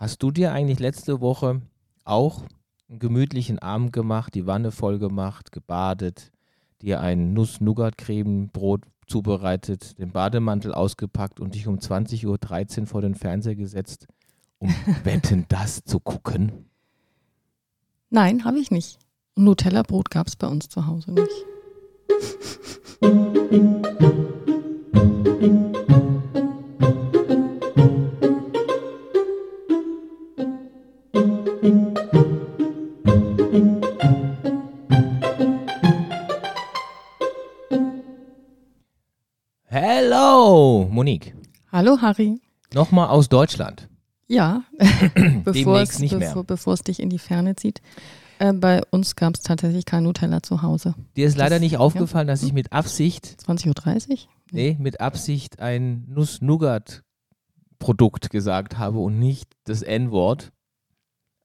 Hast du dir eigentlich letzte Woche auch einen gemütlichen Abend gemacht, die Wanne voll gemacht, gebadet, dir ein Nuss-Nougat-Creme-Brot zubereitet, den Bademantel ausgepackt und dich um 20.13 Uhr vor den Fernseher gesetzt, um Wetten das zu gucken? Nein, habe ich nicht. Nutella-Brot gab es bei uns zu Hause nicht. Monique. Hallo Harry. Nochmal aus Deutschland. Ja, bevor es, nicht mehr. bevor, dich in die Ferne zieht. Äh, bei uns gab es tatsächlich kein Nutella zu Hause. Dir ist leider Das- nicht ja. aufgefallen, dass ich mit Absicht 20.30 Uhr? Nee, mit Absicht ein Nuss-Nougat-Produkt gesagt habe und nicht das N-Wort,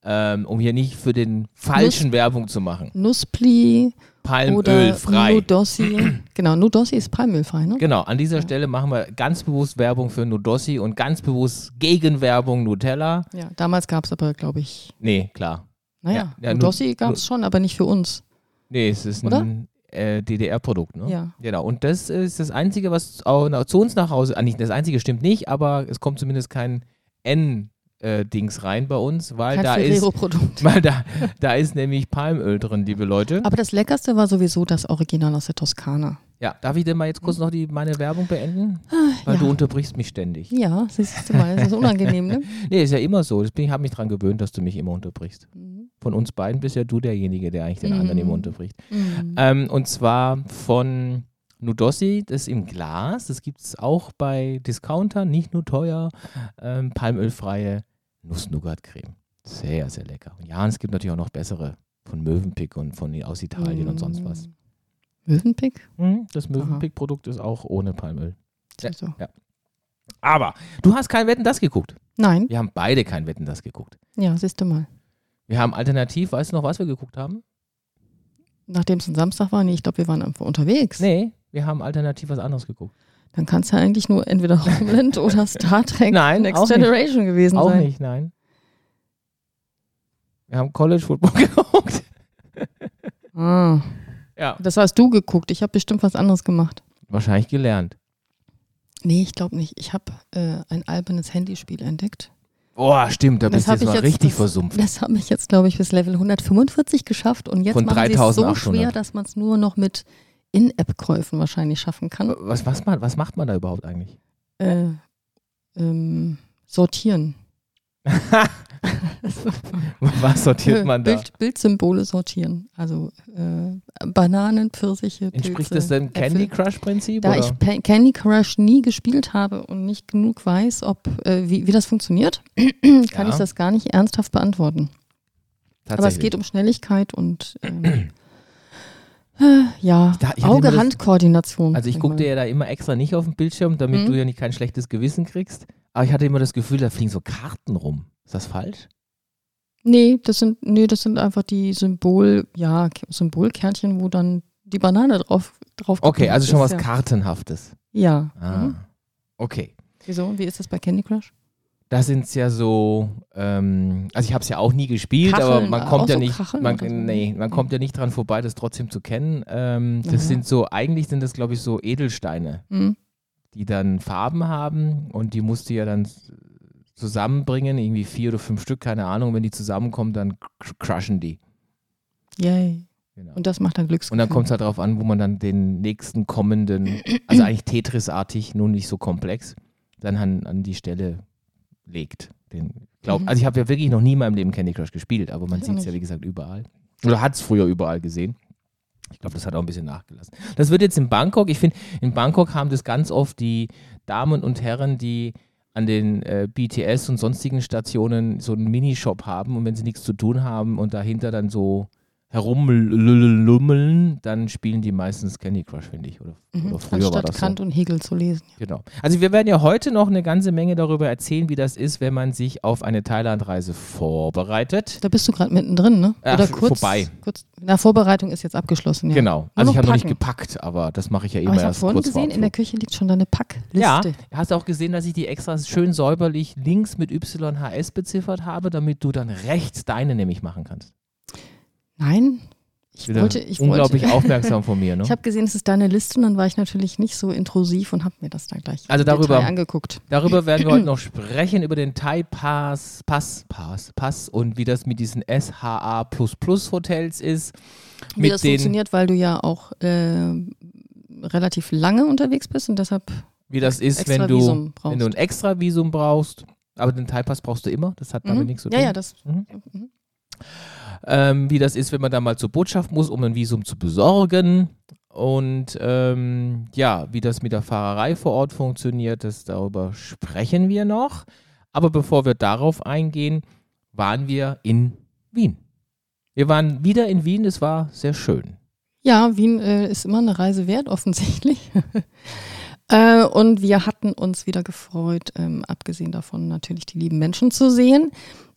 ähm, um hier nicht für den falschen Werbung zu machen. Nusspli Palmölfrei. Nudossi. genau, Nudossi ist palmölfrei, ne? Genau, an dieser Stelle machen wir ganz bewusst Werbung für Nudossi und ganz bewusst Gegenwerbung Nutella. Ja, damals gab es aber, glaube ich, Nee, klar. naja, Ja, ja, Nudossi Nu- gab es schon, aber nicht für uns. Nee, es ist Oder? ein äh, DDR-Produkt, ne? Ja. Genau, und das ist das Einzige, was auch zu uns nach Hause, ah, nicht das Einzige stimmt nicht, aber es kommt zumindest kein N-Dings rein bei uns, weil Kein da ist. Weil da, da ist nämlich Palmöl drin, liebe Leute. Aber das Leckerste war sowieso das Original aus der Toskana. Ja, darf ich denn mal jetzt kurz noch die, meine Werbung beenden? Weil ja. du unterbrichst mich ständig. Ja, siehst du mal, das ist unangenehm, ne? Nee, ist ja immer so. Ich habe mich dran gewöhnt, dass du mich immer unterbrichst. Mhm. Von uns beiden bist ja du derjenige, der eigentlich den Mhm. anderen immer unterbricht. Mhm. Ähm, und zwar von Nudossi, das im Glas. Das gibt es auch bei Discountern, nicht nur teuer. Ähm, palmölfreie Nuss-Nougat-Creme. Sehr, sehr lecker. Und ja, und es gibt natürlich auch noch bessere von Mövenpick und von aus Italien und sonst was. Mövenpick? Mhm, Das Mövenpick-Produkt ist auch ohne Palmöl. Ja, So. ja. Aber du hast kein Wetten das geguckt. Nein, Wir haben beide kein Wetten das geguckt. ja, siehst du mal. Wir haben alternativ, weißt du noch, was wir geguckt haben? Nachdem es ein Samstag war, nee, ich glaube, wir waren einfach unterwegs. Nee, wir haben alternativ was anderes geguckt. Dann kann es ja eigentlich nur entweder Homeland oder Star Trek Nein, Next auch nicht. Generation gewesen Auch sein. nicht, nein. Wir haben College Football geguckt. Ah, Ja. das hast du geguckt. Ich habe bestimmt was anderes gemacht. Wahrscheinlich gelernt. Nee, ich glaube nicht. Ich habe äh, ein albernes Handyspiel entdeckt. Boah, stimmt, da bist du jetzt mal jetzt- richtig das- versumpft. Das habe ich jetzt, glaube ich, bis Level 145 geschafft. Und jetzt Von machen sie es so 3800. schwer, dass man es nur noch mit In-App-Käufen wahrscheinlich schaffen kann. Was, was, man, was macht man da überhaupt eigentlich? Äh, ähm, sortieren. was sortiert man da? Bild, Bildsymbole sortieren. Also äh, Bananen, Pfirsiche, Entspricht Pilze, das dem Candy. Crush-Prinzip? Da oder? ich Candy Crush nie gespielt habe und nicht genug weiß, ob äh, wie, wie das funktioniert, kann Ja. ich das gar nicht ernsthaft beantworten. Aber es geht um Schnelligkeit und ähm, äh, ja, Auge-Hand-Koordination. Also ich gucke dir ja da immer extra nicht auf den Bildschirm, damit Mhm. du ja nicht kein schlechtes Gewissen kriegst. Aber ich hatte immer das Gefühl, da fliegen so Karten rum. Ist das falsch? Nee, das sind, nee, das sind einfach die Symbol, ja, Symbolkärtchen, wo dann die Banane drauf drauf Okay, also schon ist, was ja. Kartenhaftes. Ja. Ah. Mhm. Okay. Wieso? Wie ist das bei Candy Crush? Da sind es ja so, ähm, also ich habe es ja auch nie gespielt, aber Kacheln, man auch kommt ja so nicht, man, nee, man kommt ja nicht dran vorbei, das trotzdem zu kennen. Ähm, das Aha. sind so, eigentlich sind das glaube ich so Edelsteine, Hm? die dann Farben haben und die musst du ja dann zusammenbringen, irgendwie vier oder fünf Stück, keine Ahnung. Wenn die zusammenkommen, dann cr- crushen die. Yay. Genau. Und das macht dann Glücksgefühl. Und dann kommt es halt darauf an, wo man dann den nächsten kommenden, also eigentlich Tetris-artig, nur nicht so komplex, dann an, an die Stelle legt. Den, glaub, Mhm. Also ich habe ja wirklich noch nie in meinem Leben Candy Crush gespielt, aber man sieht es ja wie gesagt überall. Oder hat es früher überall gesehen. Ich glaube, das hat auch ein bisschen nachgelassen. Das wird jetzt in Bangkok, ich finde, in Bangkok haben das ganz oft die Damen und Herren, die an den äh, BTS und sonstigen Stationen so einen Minishop haben und wenn sie nichts zu tun haben und dahinter dann so herumlummeln, dann spielen die meistens Candy Crush, finde ich. Oder, Mhm. oder früher war Anstatt das Kant so. und Hegel zu lesen. Genau. Also wir werden ja heute noch eine ganze Menge darüber erzählen, wie das ist, wenn man sich auf eine Thailandreise vorbereitet. Da bist du gerade mittendrin, ne? Ach, Oder kurz, vorbei. Kurz, na, Vorbereitung ist jetzt abgeschlossen, ja. Genau. Also ich habe noch nicht gepackt, aber das mache ich ja immer Aber ich erst vorhin kurz vor gesehen, in der. Küche liegt schon deine Packliste. Ja, hast du auch gesehen, dass ich die extra schön säuberlich links mit YHS beziffert habe, damit du dann rechts deine nämlich machen kannst. Nein, ich wollte, ich unglaublich wollte. aufmerksam von mir, ne? Ich habe gesehen, es ist deine Liste und dann war ich natürlich nicht so intrusiv und habe mir das dann gleich Also darüber- angeguckt. Darüber werden wir heute noch sprechen, über den Thai Pass, Pass, Pass, Pass und wie das mit diesen SHA Hotels ist. Wie das funktioniert, weil du ja auch äh, relativ lange unterwegs bist und deshalb wie das ist, extra wenn du, wenn du ein extra Visum brauchst. Aber den Thai Pass brauchst du immer, das hat damit Mhm. nichts zu Ja, tun. ja, das. Mhm. Mhm. Ähm, wie das ist, wenn man da mal zur Botschaft muss, um ein Visum zu besorgen. Und ähm, ja, wie das mit der Fahrerei vor Ort funktioniert, das darüber sprechen wir noch. Aber bevor wir darauf eingehen, waren wir in Wien. Wir waren wieder in Wien, es war sehr schön. Ja, Wien äh, ist immer eine Reise wert, offensichtlich. äh, und wir hatten uns wieder gefreut, ähm, abgesehen davon natürlich die lieben Menschen zu sehen,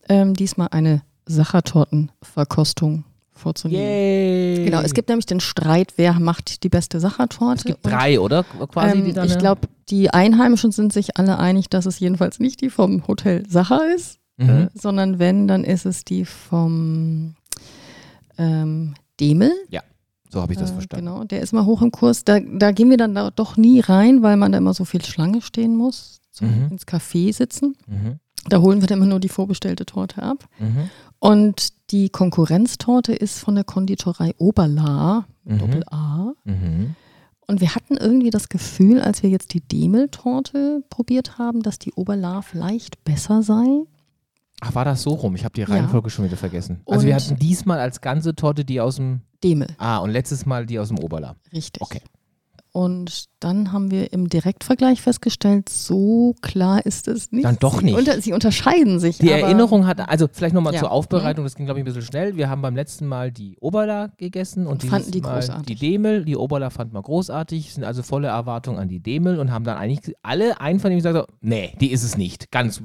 ähm, diesmal eine Sachertortenverkostung vorzunehmen. Yay! Genau, es gibt nämlich den Streit, wer macht die beste Sachertorte. es gibt Und, drei, oder? Quasi, die ähm, dann, ich glaube, die Einheimischen sind sich alle einig, dass es jedenfalls nicht die vom Hotel Sacher ist, mhm. äh, sondern wenn, dann ist es die vom ähm, Demel. so habe ich das Äh, verstanden. Genau, der ist mal hoch im Kurs. Da, da gehen wir dann da doch nie rein, weil man da immer so viel Schlange stehen muss, zum Mhm. ins Café sitzen. Mhm. Da holen wir dann immer nur die vorbestellte Torte ab. Mhm. Und die Konkurrenztorte ist von der Konditorei Oberla, Mhm. Doppel-A. Mhm. Und wir hatten irgendwie das Gefühl, als wir jetzt die Demel-Torte probiert haben, dass die Oberla vielleicht besser sei. Ach, war das so rum? Ich habe die Ja. Reihenfolge schon wieder vergessen. Also wir Und- hatten diesmal als ganze Torte die aus dem Demel, Ah, und letztes Mal die aus dem Oberla. richtig. Okay. Und dann haben wir im Direktvergleich festgestellt, so klar ist es nicht. Dann doch sie nicht. Unter, sie unterscheiden sich. Die Erinnerung hat, also vielleicht nochmal Ja. zur Aufbereitung, das ging glaube ich ein bisschen schnell. Wir haben beim letzten Mal die Oberla gegessen und, Und fanden die Mal großartig. die Demel. Die Oberla fand man großartig, sind also volle Erwartung an die Demel und haben dann eigentlich alle einvernehmlich gesagt, nee, die ist es nicht. Ganz.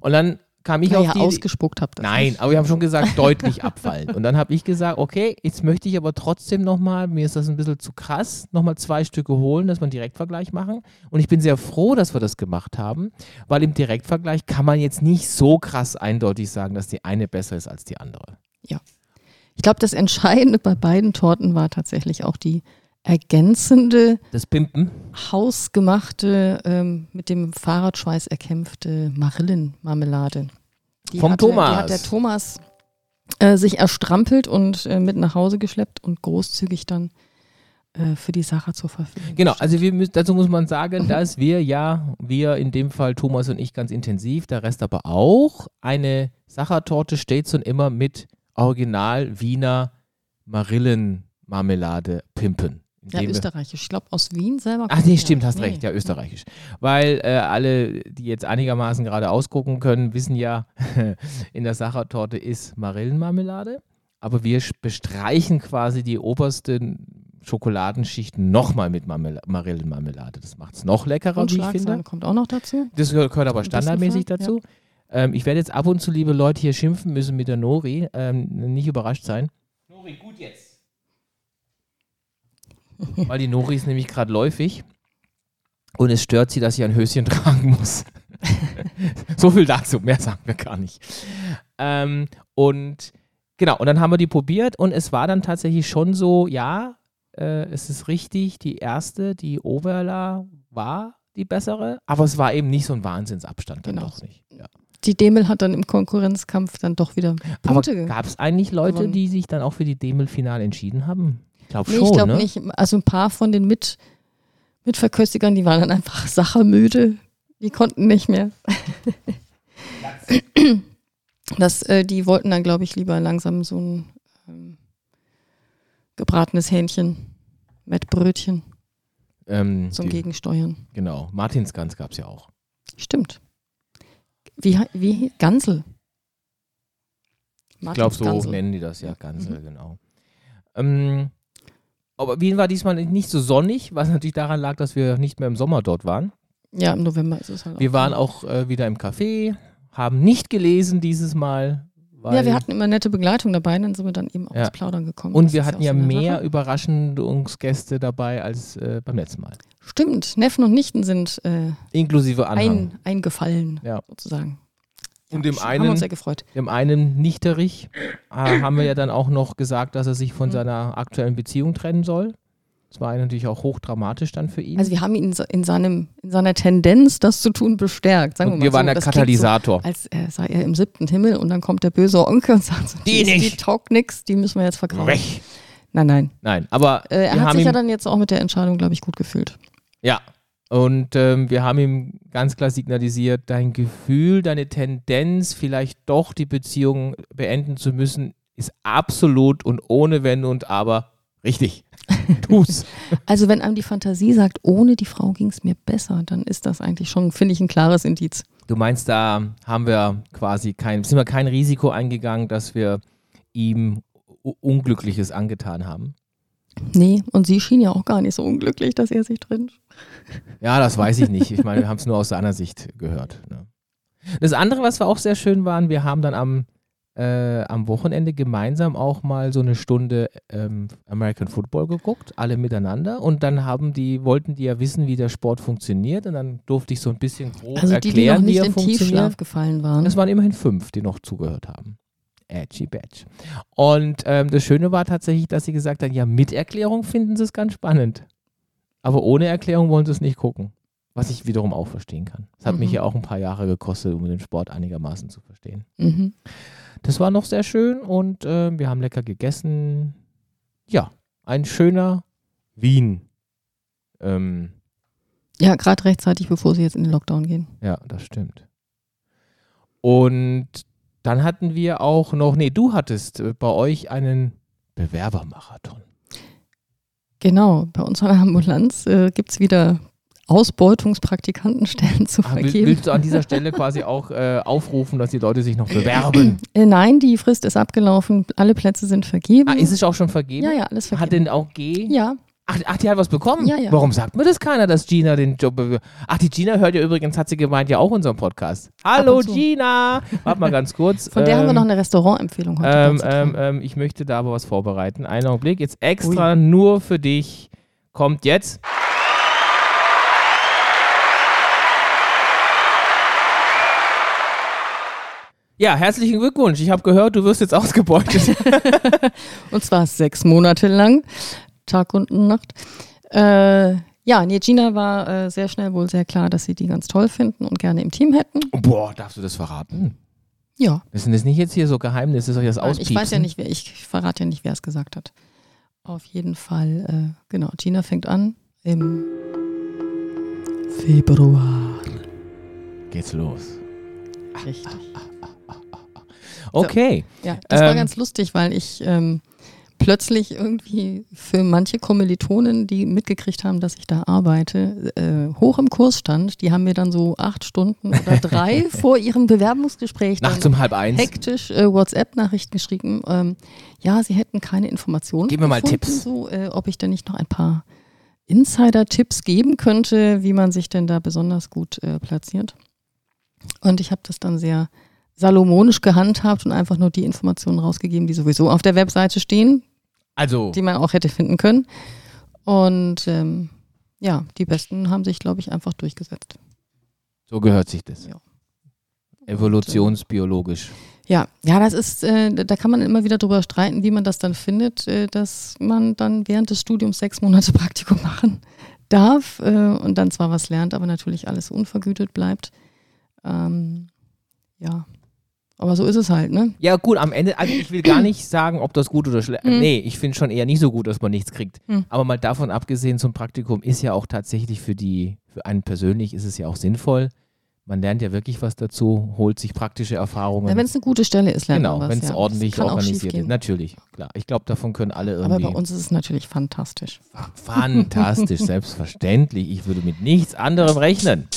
Und dann kam ich naja, auf die ausgespuckt habt. Nein, nicht. aber wir haben schon gesagt, deutlich abfallen. Und dann habe ich gesagt, okay, jetzt möchte ich aber trotzdem nochmal, mir ist das ein bisschen zu krass, nochmal zwei Stücke holen, dass wir einen Direktvergleich machen. Und ich bin sehr froh, dass wir das gemacht haben, weil im Direktvergleich kann man jetzt nicht so krass eindeutig sagen, dass die eine besser ist als die andere. Ich glaube, das Entscheidende bei beiden Torten war tatsächlich auch die ergänzende, Das Pimpen, hausgemachte, ähm, mit dem Fahrradschweiß erkämpfte Marillenmarmelade. Die Vom hatte, Thomas. Die hat der Thomas äh, sich erstrampelt und äh, mit nach Hause geschleppt und großzügig dann äh, für die Sache zur Verfügung. Genau, also wir müssen, dazu muss man sagen, dass wir ja, wir in dem Fall Thomas und ich ganz intensiv, der Rest aber auch, eine Sachertorte stets und immer mit Original Wiener Marillenmarmelade pimpen. Ja, österreichisch. Ich glaube, aus Wien selber. Ach nee, stimmt, hast nicht. recht, ja, Nee. österreichisch. Weil äh, alle, die jetzt einigermaßen gerade ausgucken können, wissen ja, in der Sachertorte ist Marillenmarmelade, aber wir bestreichen quasi die obersten Schokoladenschichten nochmal mit Marmel Marillenmarmelade. Das macht es noch leckerer, Und wie ich Schlagsahne finde. kommt auch noch dazu. Das gehört aber standardmäßig dazu. Ähm, ich werde jetzt ab und zu, liebe Leute, hier schimpfen müssen mit der Nori. Ähm, nicht überrascht sein. Nori, gut jetzt. Weil die Nori ist nämlich gerade läufig und es stört sie, dass sie ein Höschen tragen muss. so viel dazu, mehr sagen wir gar nicht. Ähm, und genau, und dann haben wir die probiert und es war dann tatsächlich schon so, ja, äh, es ist richtig, die erste, die Overla war die bessere, aber es war eben nicht so ein Wahnsinnsabstand. Dann Genau. doch nicht. Ja. Die Demel hat dann im Konkurrenzkampf dann doch wieder Aber Punkte. gab es eigentlich Leute, die sich dann auch für die Demel-Final entschieden haben? Ich glaube nee, schon, ich glaube ne? nicht. Also ein paar von den Mit Mitverköstigern, die waren dann einfach sachermüde. Die konnten nicht mehr. Das, äh, die wollten dann, glaube ich, lieber langsam so ein ähm, gebratenes Hähnchen mit Brötchen Ähm, zum die, Gegensteuern. genau, Martinsgans gab es ja auch. Stimmt. Wie, wie Gansel. Ich glaube, so Gansel. nennen die das ja. Gansel, genau. Ähm, aber Wien war diesmal nicht so sonnig, was natürlich daran lag, dass wir nicht mehr im Sommer dort waren. Ja, im November ist es halt Wir auch. waren auch äh, wieder im Café, haben nicht gelesen dieses Mal. Ja, wir hatten immer nette Begleitung dabei, dann sind wir dann eben auch Ja. ins Plaudern gekommen. und Das wir hatten ja mehr Sache. Überraschungsgäste dabei als äh, beim letzten Mal. Stimmt, Neffen und Nichten sind äh, Inklusive Anhang. ein, eingefallen, Ja. sozusagen. Und Ja, dem Haben einen, uns sehr gefreut. dem einen Nichterich äh, haben wir ja dann auch noch gesagt, dass er sich von Mhm. seiner aktuellen Beziehung trennen soll. Das war natürlich auch hochdramatisch dann für ihn. Also wir haben ihn in, seinem, in seiner Tendenz, das zu tun, bestärkt. Sagen und wir, mal waren so. der Katalysator. So, als äh, sei er im siebten Himmel und dann kommt der böse Onkel und sagt, so, Die die nicht. taugt nix, die müssen wir jetzt verkaufen. Weg. Nein, nein. Nein, aber Äh, er hat haben sich ja dann jetzt auch mit der Entscheidung, glaube ich, gut gefühlt. ja, und ähm, wir haben ihm ganz klar signalisiert, dein Gefühl, deine Tendenz, vielleicht doch die Beziehung beenden zu müssen, ist absolut und ohne Wenn und Aber richtig. Tu's. Also wenn einem die Fantasie sagt, ohne die Frau ging es mir besser, dann ist das eigentlich schon, finde ich, ein klares Indiz. Du meinst, da haben wir quasi kein, sind wir kein Risiko eingegangen, dass wir ihm Unglückliches angetan haben? Nee, und sie schien ja auch gar nicht so unglücklich, dass er sich trennt. Ja, das weiß ich nicht. Ich meine, wir haben es nur aus seiner Sicht gehört. Ne? Das andere, was wir auch sehr schön waren, wir haben dann am, äh, am Wochenende gemeinsam auch mal so eine Stunde ähm, American Football geguckt, alle miteinander. Und dann haben die, wollten die ja wissen, wie der Sport funktioniert. Und dann durfte ich so ein bisschen grob Also die, die erklären, noch wie nicht er in funktioniert. Tiefschlaf gefallen waren. Es waren immerhin fünf, die noch zugehört haben. Edgy Badge. Und ähm, das Schöne war tatsächlich, dass sie gesagt haben, ja, mit Erklärung finden sie es ganz spannend. Aber ohne Erklärung wollen sie es nicht gucken. Was ich wiederum auch verstehen kann. Es hat mich Mhm. ja auch ein paar Jahre gekostet, um den Sport einigermaßen zu verstehen. Mhm. Das war noch sehr schön und äh, wir haben lecker gegessen. Ja, ein schöner Wien. Ähm, Ja, gerade rechtzeitig, bevor sie jetzt in den Lockdown gehen. Ja, das stimmt. Und dann hatten wir auch noch, nee, du hattest äh, bei euch einen Bewerbermarathon. Genau, bei uns an der Ambulanz äh, gibt es wieder Ausbeutungspraktikantenstellen zu Ah, vergeben. willst du an dieser Stelle quasi auch äh, aufrufen, dass die Leute sich noch bewerben? Äh, nein, die Frist ist abgelaufen, alle Plätze sind vergeben. ah, ist es auch schon vergeben? ja, ja, alles Hat vergeben. denn auch G? ja, Ach, ach, die hat was bekommen? Ja, ja. Warum sagt mir das keiner, dass Gina den Job? Ach, die Gina hört ja übrigens, hat sie gemeint, ja auch unseren Podcast. Hallo. Gina! Warte mal ganz kurz. von der haben wir Ähm, noch eine Restaurantempfehlung heute. Ähm, ähm, ähm, ich möchte da aber was vorbereiten. Einen Augenblick. Jetzt extra nur für dich kommt jetzt. Ja, herzlichen Glückwunsch. Ich habe gehört, du wirst jetzt ausgebeutet. Und zwar sechs Monate lang, Tag und Nacht. Äh, ja, nee, Gina war äh, sehr schnell wohl sehr klar, dass sie die ganz toll finden und gerne im Team hätten. Boah, darfst du das verraten? Ja, Das sind jetzt nicht jetzt hier so Geheimnisse, soll ich das auspiepsen? ich weiß ja nicht, wer, ich verrate ja nicht, wer es gesagt hat. Auf jeden Fall, äh, genau, Gina fängt an im Februar. Geht's los. Richtig. Okay. Ja, das war Ähm, ganz lustig, weil ich ähm, plötzlich irgendwie für manche Kommilitonen, die mitgekriegt haben, dass ich da arbeite, äh, hoch im Kurs stand. Die haben mir dann so acht Stunden oder drei vor ihrem Bewerbungsgespräch Nachts um halb eins. hektisch äh, WhatsApp-Nachrichten geschrieben. Ähm, ja, sie hätten keine Informationen. Gib mir mal gefunden, Tipps. So, äh, ob ich denn nicht noch ein paar Insider-Tipps geben könnte, wie man sich denn da besonders gut äh, platziert. Und ich habe das dann sehr salomonisch gehandhabt und einfach nur die Informationen rausgegeben, die sowieso auf der Webseite stehen, Also, die man auch hätte finden können. Und ähm, ja, die Besten haben sich, glaube ich, einfach durchgesetzt. so gehört sich das. Ja. Evolutionsbiologisch. Ja, ja, das ist, äh, da kann man immer wieder drüber streiten, wie man das dann findet, äh, dass man dann während des Studiums sechs Monate Praktikum machen darf äh, und dann zwar was lernt, aber natürlich alles unvergütet bleibt. Ähm, ja, aber so ist es halt, ne? Ja, gut, am Ende, also ich will gar nicht sagen, ob das gut oder schlecht Mhm. Nee, ich finde schon eher nicht so gut, dass man nichts kriegt. Mhm. Aber mal davon abgesehen, so ein Praktikum ist ja auch tatsächlich für die, für einen persönlich ist es ja auch sinnvoll. Man lernt ja wirklich was dazu, holt sich praktische Erfahrungen. Ja, wenn es eine gute Stelle ist, lernt genau, man was. wenn es ja. ordentlich organisiert ist. Natürlich, klar. Ich glaube, davon können alle Aber irgendwie. bei uns ist es natürlich fantastisch. Fantastisch, selbstverständlich. Ich würde mit nichts anderem rechnen.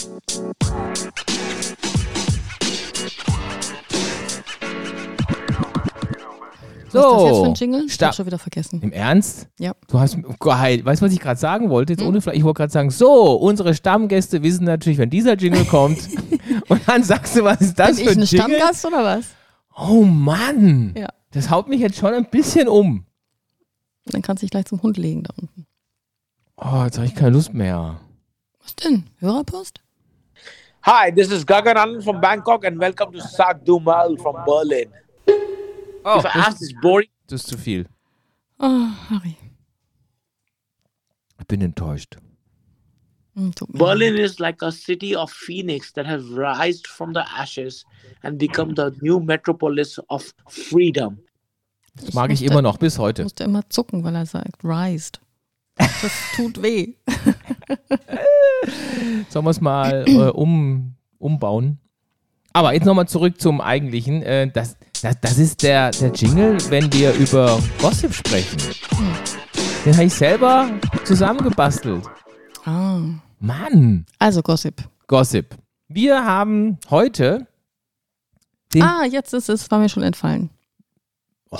Was ist das jetzt für So, ein Jingle? Ich Sta- hab schon wieder vergessen. im Ernst? Ja. Du hast, geil. Weißt du, was ich gerade sagen wollte? Jetzt Hm? ohne. Ich wollte gerade sagen, so, unsere Stammgäste wissen natürlich, wenn dieser Jingle kommt. und dann sagst du, was ist das Bin für ich ein ein Jingle? Stammgast oder was? Oh Mann. Ja. Das haut mich jetzt schon ein bisschen um. Dann kannst du dich gleich zum Hund legen da unten. Oh, jetzt habe ich keine Lust mehr. Was denn? Hörerpost? Hi, this is Gagan Anand from Bangkok and welcome to Sak Dumal from Berlin. Oh, das, ask this boring das ist zu viel. Oh, Harry. Ich bin enttäuscht. Hm, Berlin is like a city of phoenix that has rised from the ashes and become the new metropolis of freedom. Das mag ich musste- immer noch bis heute. musste immer zucken, weil er sagt, rised. Das tut weh. Sollen wir es mal äh, um, umbauen? Aber jetzt nochmal zurück zum eigentlichen. Äh, das, das, das ist der, der Jingle, wenn wir über Gossip sprechen. Den habe ich selber zusammengebastelt. Ah. Mann, Also Gossip. Gossip. Wir haben heute den. Ah, jetzt ist es, war mir schon entfallen. Oh,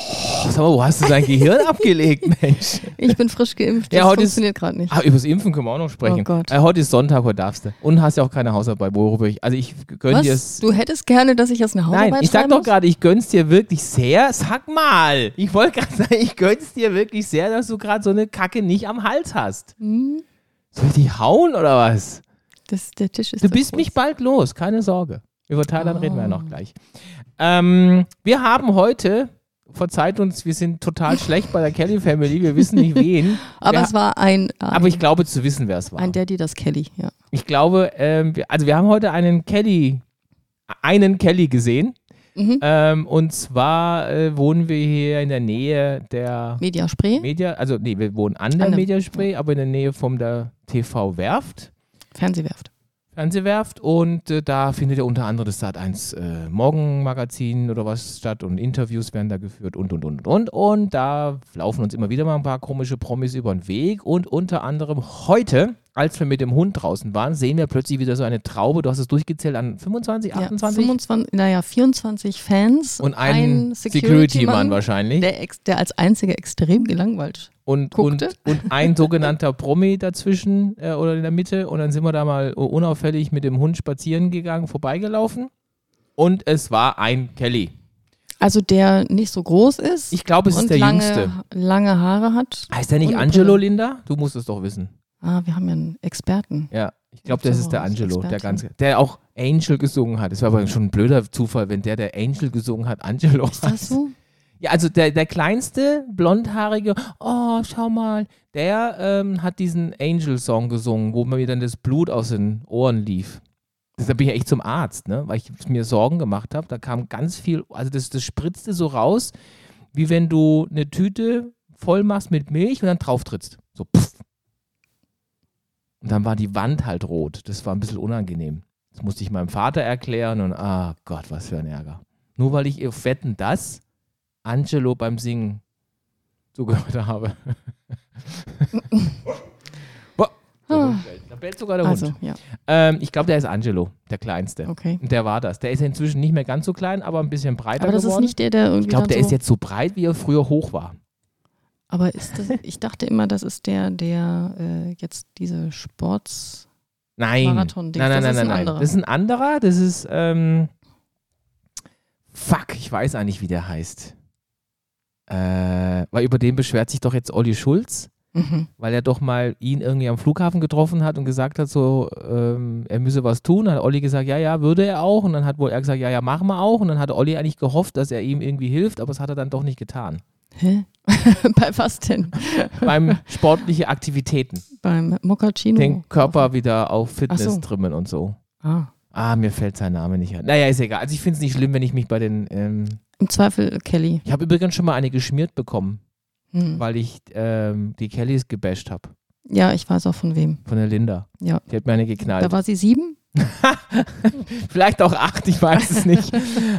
sag mal, wo hast du dein Gehirn abgelegt, Mensch? Ich bin frisch geimpft. Ja, das heute ist- funktioniert gerade nicht. Ah, übers Impfen können wir auch noch sprechen. Oh Gott. Äh, heute ist Sonntag, heute darfst du. Und hast ja auch keine Hausarbeit, worüber ich. Also ich gönn dir es. Du hättest gerne, dass ich jetzt eine Hausarbeit Nein, ich sag doch gerade, ich gönn's dir wirklich sehr. Sag mal. Ich wollte gerade sagen, ich gönn's dir wirklich sehr, dass du gerade so eine Kacke nicht am Hals hast. Hm, Soll ich dich hauen oder was? das, der Tisch ist Du bist groß. mich bald los, keine Sorge. Über Thailand reden wir ja noch Ah. gleich. Ähm, wir haben heute, verzeiht uns, wir sind total schlecht bei der Kelly Family, wir wissen nicht wen. Aber wir, es war ein, ein, aber ich glaube zu wissen, wer es war. ein Daddy, das Kelly, ja. Ich glaube, ähm, wir, also wir haben heute einen Kelly, einen Kelly gesehen. Mhm. Ähm, und zwar äh, wohnen wir hier in der Nähe der Mediaspray, Media, also nee, wir wohnen an der Mediaspray, aber in der Nähe von der TV Werft, Fernsehwerft. Fernsehwerft und äh, da findet ja unter anderem das Sat1 äh, Morgenmagazin oder was statt und Interviews werden da geführt und und und und. Und da laufen uns immer wieder mal ein paar komische Promis über den Weg und unter anderem heute, als wir mit dem Hund draußen waren, sehen wir plötzlich wieder so eine Traube, du hast es durchgezählt an 25, 28 Ja, 25, naja, 24 Fans und ein, Security-Mann wahrscheinlich. der, der als einziger extrem gelangweilt. und, und, guckte. und ein sogenannter Promi dazwischen äh, oder in der Mitte. Und dann sind wir da mal unauffällig mit dem Hund spazieren gegangen, vorbeigelaufen. Und es war ein Kelly. Also der nicht so groß ist Ich glaube, es und ist der lange, Jüngste. lange Haare hat. Heißt der nicht und Angelo. Linda? Du musst es doch wissen. Ah, wir haben ja einen Experten. Ja, ich glaube, Ja, das ist der Angelo, der, ganz, der auch Angel gesungen hat. Es war aber schon ein blöder Zufall, wenn der, der Angel gesungen hat, Angelo Ist das so? Ja, also der, der kleinste, blondhaarige, oh, schau mal, der ähm, hat diesen Angel-Song gesungen, wo mir dann das Blut aus den Ohren lief. Deshalb bin ich echt zum Arzt, ne? weil ich mir Sorgen gemacht habe. Da kam ganz viel, also das, das spritzte so raus, wie wenn du eine Tüte voll machst mit Milch und dann drauf trittst. So, pff. Und dann war die Wand halt rot. Das war ein bisschen unangenehm. Das musste ich meinem Vater erklären und, ah Gott, was für ein Ärger. Nur weil ich auf Wetten das Angelo beim Singen zugehört habe. Bellt. Da bellt sogar der Also, Hund. ja, Ähm, ich glaube, der ist Angelo, der Kleinste. okay. Und der war das. Der ist inzwischen nicht mehr ganz so klein, aber ein bisschen breiter Aber das ist geworden. nicht der, der irgendwie ich glaube, der so, ist jetzt so breit, wie er früher hoch war. Aber ist das, ich dachte immer, das ist der, der äh, jetzt diese Sports... Nein. Marathon-Dings, nein, nein, das nein, ist ein nein, nein. Das ist ein anderer. Das ist, ähm, fuck, ich weiß eigentlich, wie der heißt. Äh, weil über den beschwert sich doch jetzt Olli Schulz. Mhm. weil er doch mal ihn irgendwie am Flughafen getroffen hat und gesagt hat, so, ähm, er müsse was tun. Dann hat Olli gesagt, ja, ja, würde er auch. Und dann hat wohl er gesagt, ja, ja, machen wir auch. Und dann hat Olli eigentlich gehofft, dass er ihm irgendwie hilft, aber das hat er dann doch nicht getan. Hä? Bei was denn? Beim sportliche Aktivitäten. Beim Moccacino? Den Körper wieder auf Fitness so. trimmen und so. Ah. Ah, mir fällt sein Name nicht ein. Naja, ist egal. Also ich finde es nicht schlimm, wenn ich mich bei den. Ähm Im Zweifel Kelly. ich habe übrigens schon mal eine geschmiert bekommen, Hm. weil ich ähm, die Kellys gebasht habe. Ja, ich weiß auch von wem. Von der Linda. Ja. Die hat mir eine geknallt. Da war sie sieben? Vielleicht auch acht, ich weiß es nicht.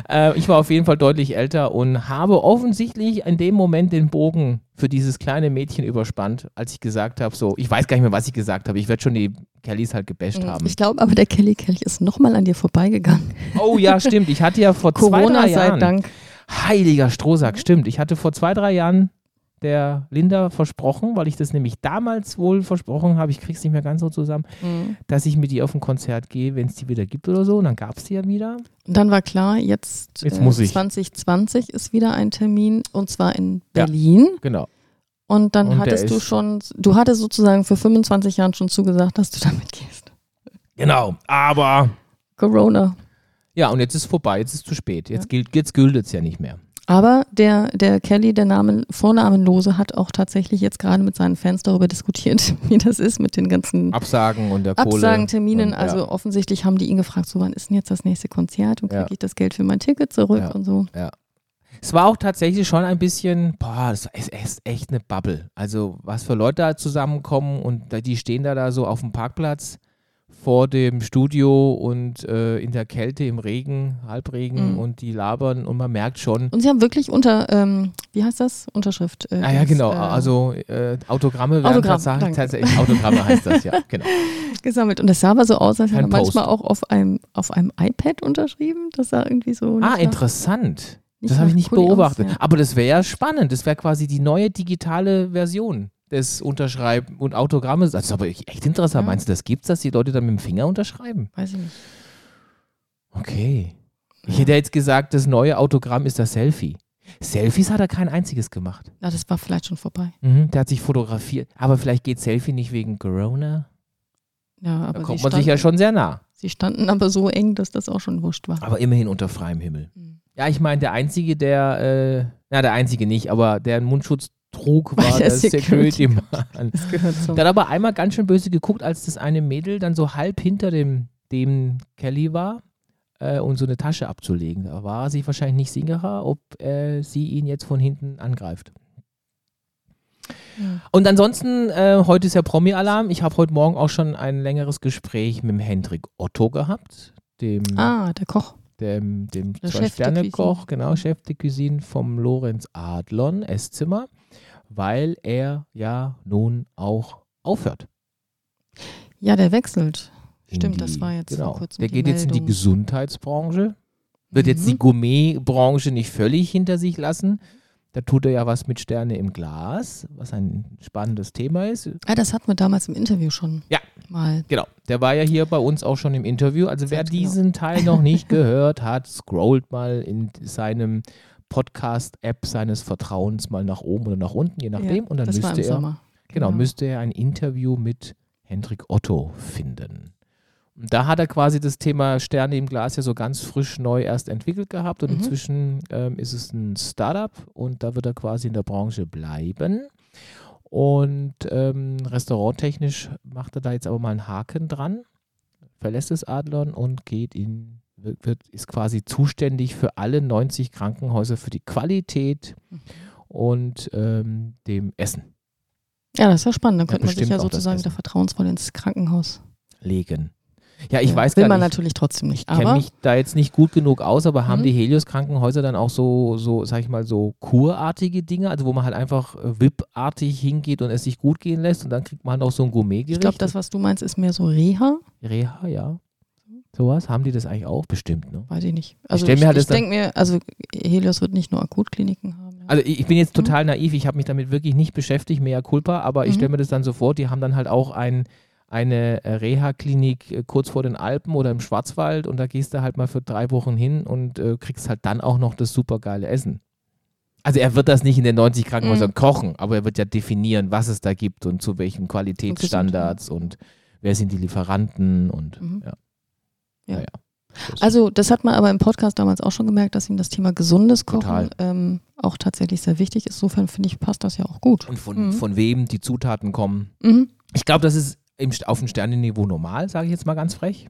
äh, ich war auf jeden Fall deutlich älter und habe offensichtlich in dem Moment den Bogen für dieses kleine Mädchen überspannt, als ich gesagt habe, so, ich weiß gar nicht mehr, was ich gesagt habe. Ich werde schon die Kellys halt gebasht haben. Ich glaube aber, der Kelly Kelly ist nochmal an dir vorbeigegangen. Oh ja, stimmt. Ich hatte ja vor zwei, Corona drei sei Jahren, Dank. heiliger Strohsack, stimmt. Ich hatte vor zwei, drei Jahren der Linda versprochen, weil ich das nämlich damals wohl versprochen habe, ich krieg's nicht mehr ganz so zusammen, Mhm. dass ich mit ihr auf ein Konzert gehe, wenn es die wieder gibt oder so. Und dann gab es die ja wieder. Und dann war klar, jetzt, Jetzt äh, muss ich. 2020 ist wieder ein Termin und zwar in Ja. Berlin. Genau. Und dann Und hattest du schon, du hattest sozusagen für 25 Jahren schon zugesagt, dass du damit gehst. Genau. Aber Corona. ja, und jetzt ist vorbei, jetzt ist zu spät. Jetzt gilt jetzt gilt es ja nicht mehr. Aber der, der Kelly, der Namen, Vornamenlose, hat auch tatsächlich jetzt gerade mit seinen Fans darüber diskutiert, wie das ist mit den ganzen Absagen und der Kohle. Absagen, Terminen. Und, also ja. offensichtlich haben die ihn gefragt, so wann ist denn jetzt das nächste Konzert und kriege Ja. ich das Geld für mein Ticket zurück Ja. und so. Es war auch tatsächlich schon ein bisschen, boah, das ist echt eine Bubble. Also was für Leute da zusammenkommen und die stehen da, da so auf dem Parkplatz vor dem Studio und äh, in der Kälte, im Regen, Halbregen Mhm. und die labern und man merkt schon, Und sie haben wirklich unter, ähm, wie heißt das? Unterschrift. Äh, ah ja genau, äh, also äh, Autogramme werden Autogramm, tatsächlich, Autogramme heißt das, ja, genau. gesammelt. Und das sah aber so aus, als hätte er manchmal auch auf einem, auf einem iPad unterschrieben. Das sah irgendwie so. Ah, interessant. Das habe ich nicht aus, beobachtet. ja. Aber das wäre ja spannend. Das wäre quasi die neue digitale Version des Unterschreiben und Autogrammes. Das ist aber echt interessant. Ja. Meinst du, das gibt's, dass die Leute dann mit dem Finger unterschreiben? Weiß ich nicht. Okay. Ich hätte jetzt gesagt, das neue Autogramm ist das Selfie. Selfies hat er kein einziges gemacht. Ja, das war vielleicht schon vorbei. Mhm, der hat sich fotografiert. Aber vielleicht geht Selfie nicht wegen Corona. Ja, Da aber kommt sie, man sich ja standen, schon sehr nah. sie standen aber so eng, dass das auch schon wurscht war. Aber immerhin unter freiem Himmel. Mhm. Ja, ich meine, der Einzige, der, äh, na, der Einzige nicht, aber der einen Mundschutz trug, War war der Security. Der hat aber einmal ganz schön böse geguckt, als das eine Mädel dann so halb hinter dem, dem Kelly war äh, und so eine Tasche abzulegen. Da war sich wahrscheinlich nicht sicherer, ob äh, sie ihn jetzt von hinten angreift. Ja. Und ansonsten, äh, heute ist ja Promi-Alarm. Ich habe heute Morgen auch schon ein längeres Gespräch mit dem Hendrik Otto gehabt, dem, Ah, der Koch. dem, dem Zwei-Sterne-Koch, genau, Chef de Cuisine vom Lorenz Adlon, Esszimmer, weil er ja nun auch aufhört. Ja, der wechselt. Stimmt, die- das war jetzt genau. vor kurzem. Der geht jetzt in die Meldung. Gesundheitsbranche, wird jetzt Mhm. die Gourmetbranche nicht völlig hinter sich lassen. Da tut er ja was mit Sterne im Glas, was ein spannendes Thema ist. Ah, das hatten wir damals im Interview schon Ja. mal. Genau, der war ja hier bei uns auch schon im Interview. Also wer genau. diesen Teil noch nicht gehört hat, scrollt mal in seinem Podcast-App seines Vertrauens mal nach oben oder nach unten, je nachdem. Ja, und dann müsste er, Sommer. genau, müsste er ein Interview mit Hendrik Otto finden. Und da hat er quasi das Thema Sterne im Glas ja so ganz frisch neu erst entwickelt gehabt und Mhm. inzwischen ähm, ist es ein Startup und da wird er quasi in der Branche bleiben. Und ähm, restauranttechnisch macht er da jetzt aber mal einen Haken dran, verlässt das Adlon und geht in, wird, ist quasi zuständig für alle 90 Krankenhäuser für die Qualität und ähm, dem Essen Ja, das ist ja spannend. Dann könnte man sich ja sozusagen wieder vertrauensvoll ins Krankenhaus. legen. Ja, ich ja, weiß Will gar man nicht. natürlich trotzdem nicht. Ich kenne mich da jetzt nicht gut genug aus, aber haben Mhm. die Helios-Krankenhäuser dann auch so, so, sag ich mal, so kurartige Dinge, also wo man halt einfach äh, VIP-artig hingeht und es sich gut gehen lässt und dann kriegt man halt auch so ein Gourmetgericht. ich glaube, das, was du meinst, ist mehr so Reha. Reha, ja. Sowas, haben die das eigentlich auch? Bestimmt, ne? Weiß ich nicht. Also ich, mir halt ich denke mir, also Helios wird nicht nur Akutkliniken haben. Also ich, ich bin jetzt Mhm. total naiv, ich habe mich damit wirklich nicht beschäftigt, mea culpa, aber ich Mhm. stelle mir das dann so vor, die haben dann halt auch ein, eine äh, Reha-Klinik äh, kurz vor den Alpen oder im Schwarzwald und da gehst du halt mal für drei Wochen hin und äh, kriegst halt dann auch noch das supergeile Essen. Also er wird das nicht in den 90 Krankenhäusern Mhm. kochen, aber er wird ja definieren, was es da gibt und zu welchen Qualitätsstandards und wer sind die Lieferanten und Mhm. ja. Ja. Naja. Also das hat man aber im Podcast damals auch schon gemerkt, dass ihm das Thema gesundes Kochen ähm, auch tatsächlich sehr wichtig ist. Insofern finde ich, passt das ja auch gut. und von, Mhm. von wem die Zutaten kommen. Mhm. Ich glaube, das ist im, auf dem Sternenniveau normal, sage ich jetzt mal ganz frech.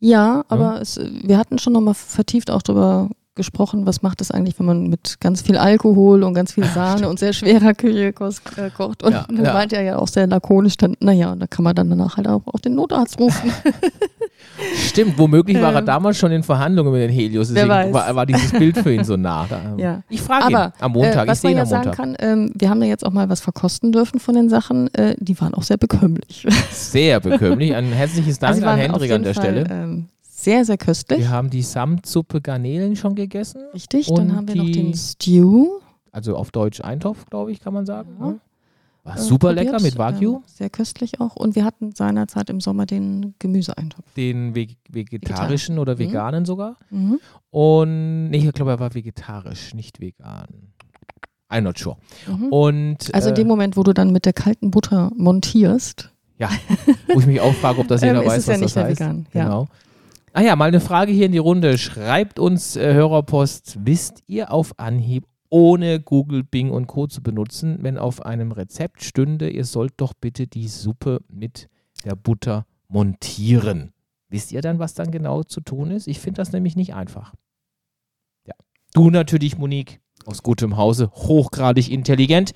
Ja, aber Es, wir hatten schon nochmal vertieft auch darüber gesprochen, was macht es eigentlich, wenn man mit ganz viel Alkohol und ganz viel Sahne und sehr schwerer Küche äh, kocht. Und Ja, dann ja. meint er ja auch sehr lakonisch, dann, naja, da kann man dann danach halt auch, auch den Notarzt rufen. Stimmt, womöglich war er damals schon in Verhandlungen mit den Helios. wer Deswegen weiß. war, war dieses Bild für ihn so nah. Da, Ja. Ich frage ihn Aber, am Montag. Äh, ich was sehe man ihn ja am sagen Montag. kann, ähm, wir haben da jetzt auch mal was verkosten dürfen von den Sachen, äh, die waren auch sehr bekömmlich. Sehr bekömmlich. Ein herzliches Dank Also an Hendrik an der Fall, Stelle. Ähm, Sehr, sehr köstlich. Wir haben die Samtsuppe Garnelen schon gegessen. Richtig. Und Dann haben wir noch den Stew. Also auf Deutsch Eintopf, glaube ich, kann man sagen. Ja. ne? War äh, super probiert. lecker mit Wagyu. Ähm, sehr köstlich auch. Und wir hatten seinerzeit im Sommer den Gemüseeintopf. Den veg vegetarischen oder Mhm. veganen sogar. Mhm. Und nee, ich glaube, er war vegetarisch, nicht vegan. I'm not sure. Mhm. Und Also in äh, dem Moment, wo du dann mit der kalten Butter montierst, wo ich mich auch frage, ob das ähm, jeder ist weiß, ja was nicht das heißt. vegan. Ja. Genau. Ah ja, mal eine Frage hier in die Runde. Schreibt uns äh, Hörerpost, wisst ihr auf Anhieb, ohne Google, Bing und Co. zu benutzen, wenn auf einem Rezept stünde, ihr sollt doch bitte die Suppe mit der Butter montieren. Wisst ihr dann, was dann genau zu tun ist? Ich finde das nämlich nicht einfach. Ja. Du natürlich, Monique, aus gutem Hause, hochgradig intelligent,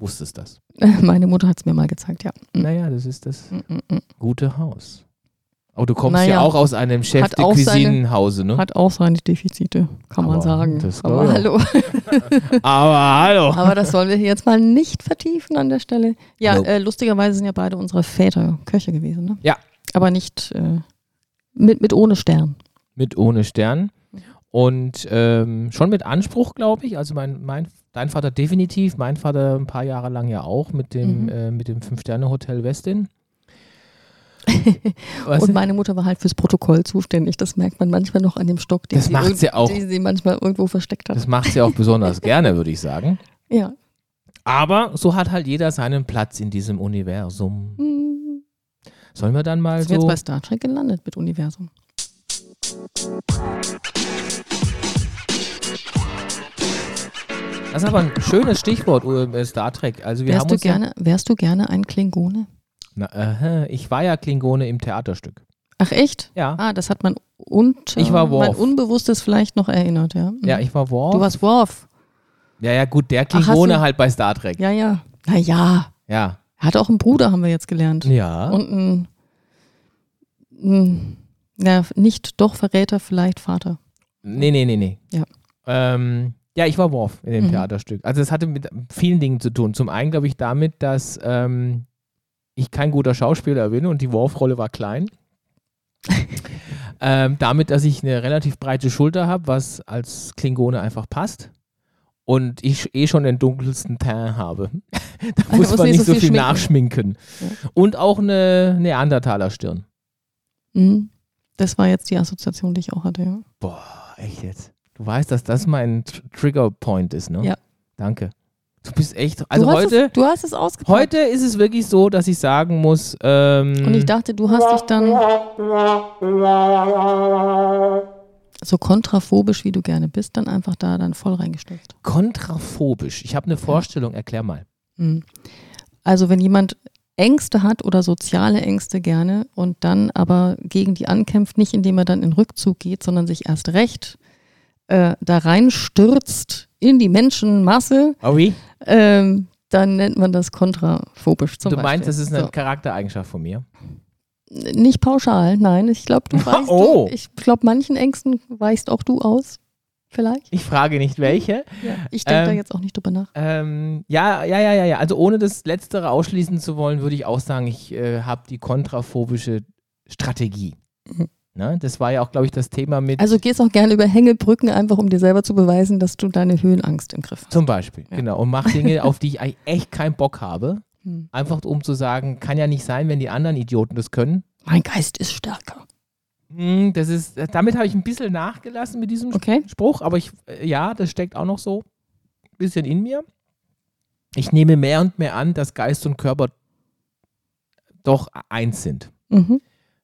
wusstest das. Meine Mutter hat es mir mal gezeigt, ja. Naja, das ist das Mhm, mhm. gute Haus. Aber du kommst ja Naja, auch aus einem Chef de Cuisine-Hause, ne? Hat auch seine Defizite, kann man Aber sagen. das Aber ich hallo. Aber hallo. Aber das sollen wir hier jetzt mal nicht vertiefen an der Stelle. Ja, Nope. äh, lustigerweise sind ja beide unsere Väter Köche gewesen, ne? Ja. Aber nicht äh, mit, mit ohne Stern. Mit ohne Stern. Und ähm, schon mit Anspruch, glaube ich. Also mein, mein, dein Vater definitiv, mein Vater ein paar Jahre lang ja auch mit dem, Mhm. äh, mit dem Fünf-Sterne-Hotel Westin. Und meine Mutter war halt fürs Protokoll zuständig. Das merkt man manchmal noch an dem Stock, den Das sie, macht sie auch. den sie manchmal irgendwo versteckt hat. das macht sie auch besonders gerne, würde ich sagen. ja. Aber so hat halt jeder seinen Platz in diesem Universum. Hm. Sollen wir dann mal wir jetzt so. bei Star Trek gelandet mit Universum. Das ist aber ein schönes Stichwort, äh, Star Trek. Also wir Wärst haben du, gerne, wärst du gerne ein Klingone? Na, aha, ich war ja Klingone im Theaterstück. Ach echt? Ja. Ah, das hat man unter, Ich war mein Worf. Unbewusstes vielleicht noch erinnert, ja. Mhm. Ja, ich war Worf. Du warst Worf. ja, ja, gut, der Ach, Klingone du- halt bei Star Trek. Ja, ja. Naja, Ja. er hat auch einen Bruder, haben wir jetzt gelernt. Ja. Und ein, ein ja, nicht doch Verräter, vielleicht Vater. nee, nee, nee, nee. Ja. Ähm, ja, ich war Worf in dem Mhm. Theaterstück. Also es hatte mit vielen Dingen zu tun. Zum einen glaube ich damit, dass ähm, ich kein guter Schauspieler bin und die Worf-Rolle war klein. ähm, damit, dass ich eine relativ breite Schulter habe, was als Klingone einfach passt. Und ich eh schon den dunkelsten Teint habe. da Also muss man nicht so viel viel schminken. nachschminken. Ja. Und auch eine Neandertaler-Stirn. Mhm. Das war jetzt die Assoziation, die ich auch hatte, ja. Boah, echt jetzt. Du weißt, dass das mein Tr Trigger-Point ist, ne? Ja. Danke. Du bist echt. Also du hast heute, es, du hast es ausgepackt. heute ist es wirklich so, dass ich sagen muss, ähm, Und ich dachte, du hast dich dann so kontraphobisch, wie du gerne bist, dann einfach da dann voll reingestürzt. kontraphobisch. Ich habe eine Vorstellung, erklär mal. Mhm. Also wenn jemand Ängste hat oder soziale Ängste gerne und dann aber gegen die ankämpft, nicht indem er dann in Rückzug geht, sondern sich erst recht äh, da reinstürzt in die Menschenmasse, Oh wie? ähm, dann nennt man das kontraphobisch zum Du Beispiel. meinst, das ist eine So. Charaktereigenschaft von mir? Nicht pauschal, nein. Ich glaube, du weißt, Oh. du, ich glaube, manchen Ängsten weißt auch du aus. Vielleicht. Ich frage nicht welche. Ich denke da Ähm, jetzt auch nicht drüber nach. Ähm, ja, ja, ja, ja, ja. Also ohne das Letztere ausschließen zu wollen, würde ich auch sagen, ich äh, habe die kontraphobische Strategie. Mhm. Ne? Das war ja auch, glaube ich, das Thema mit. Also gehst auch gerne über Hängebrücken, einfach um dir selber zu beweisen, dass du deine Höhenangst im Griff hast. Zum Beispiel, Ja. genau. Und mach Dinge, auf die ich echt keinen Bock habe. Hm. Einfach um zu sagen, kann ja nicht sein, wenn die anderen Idioten das können. Mein Geist ist stärker. Hm, Das ist, damit habe ich ein bisschen nachgelassen mit diesem Okay. Spruch, aber ich, äh, ja, das steckt auch noch so ein bisschen in mir. Ich nehme mehr und mehr an, dass Geist und Körper doch eins sind. Mhm.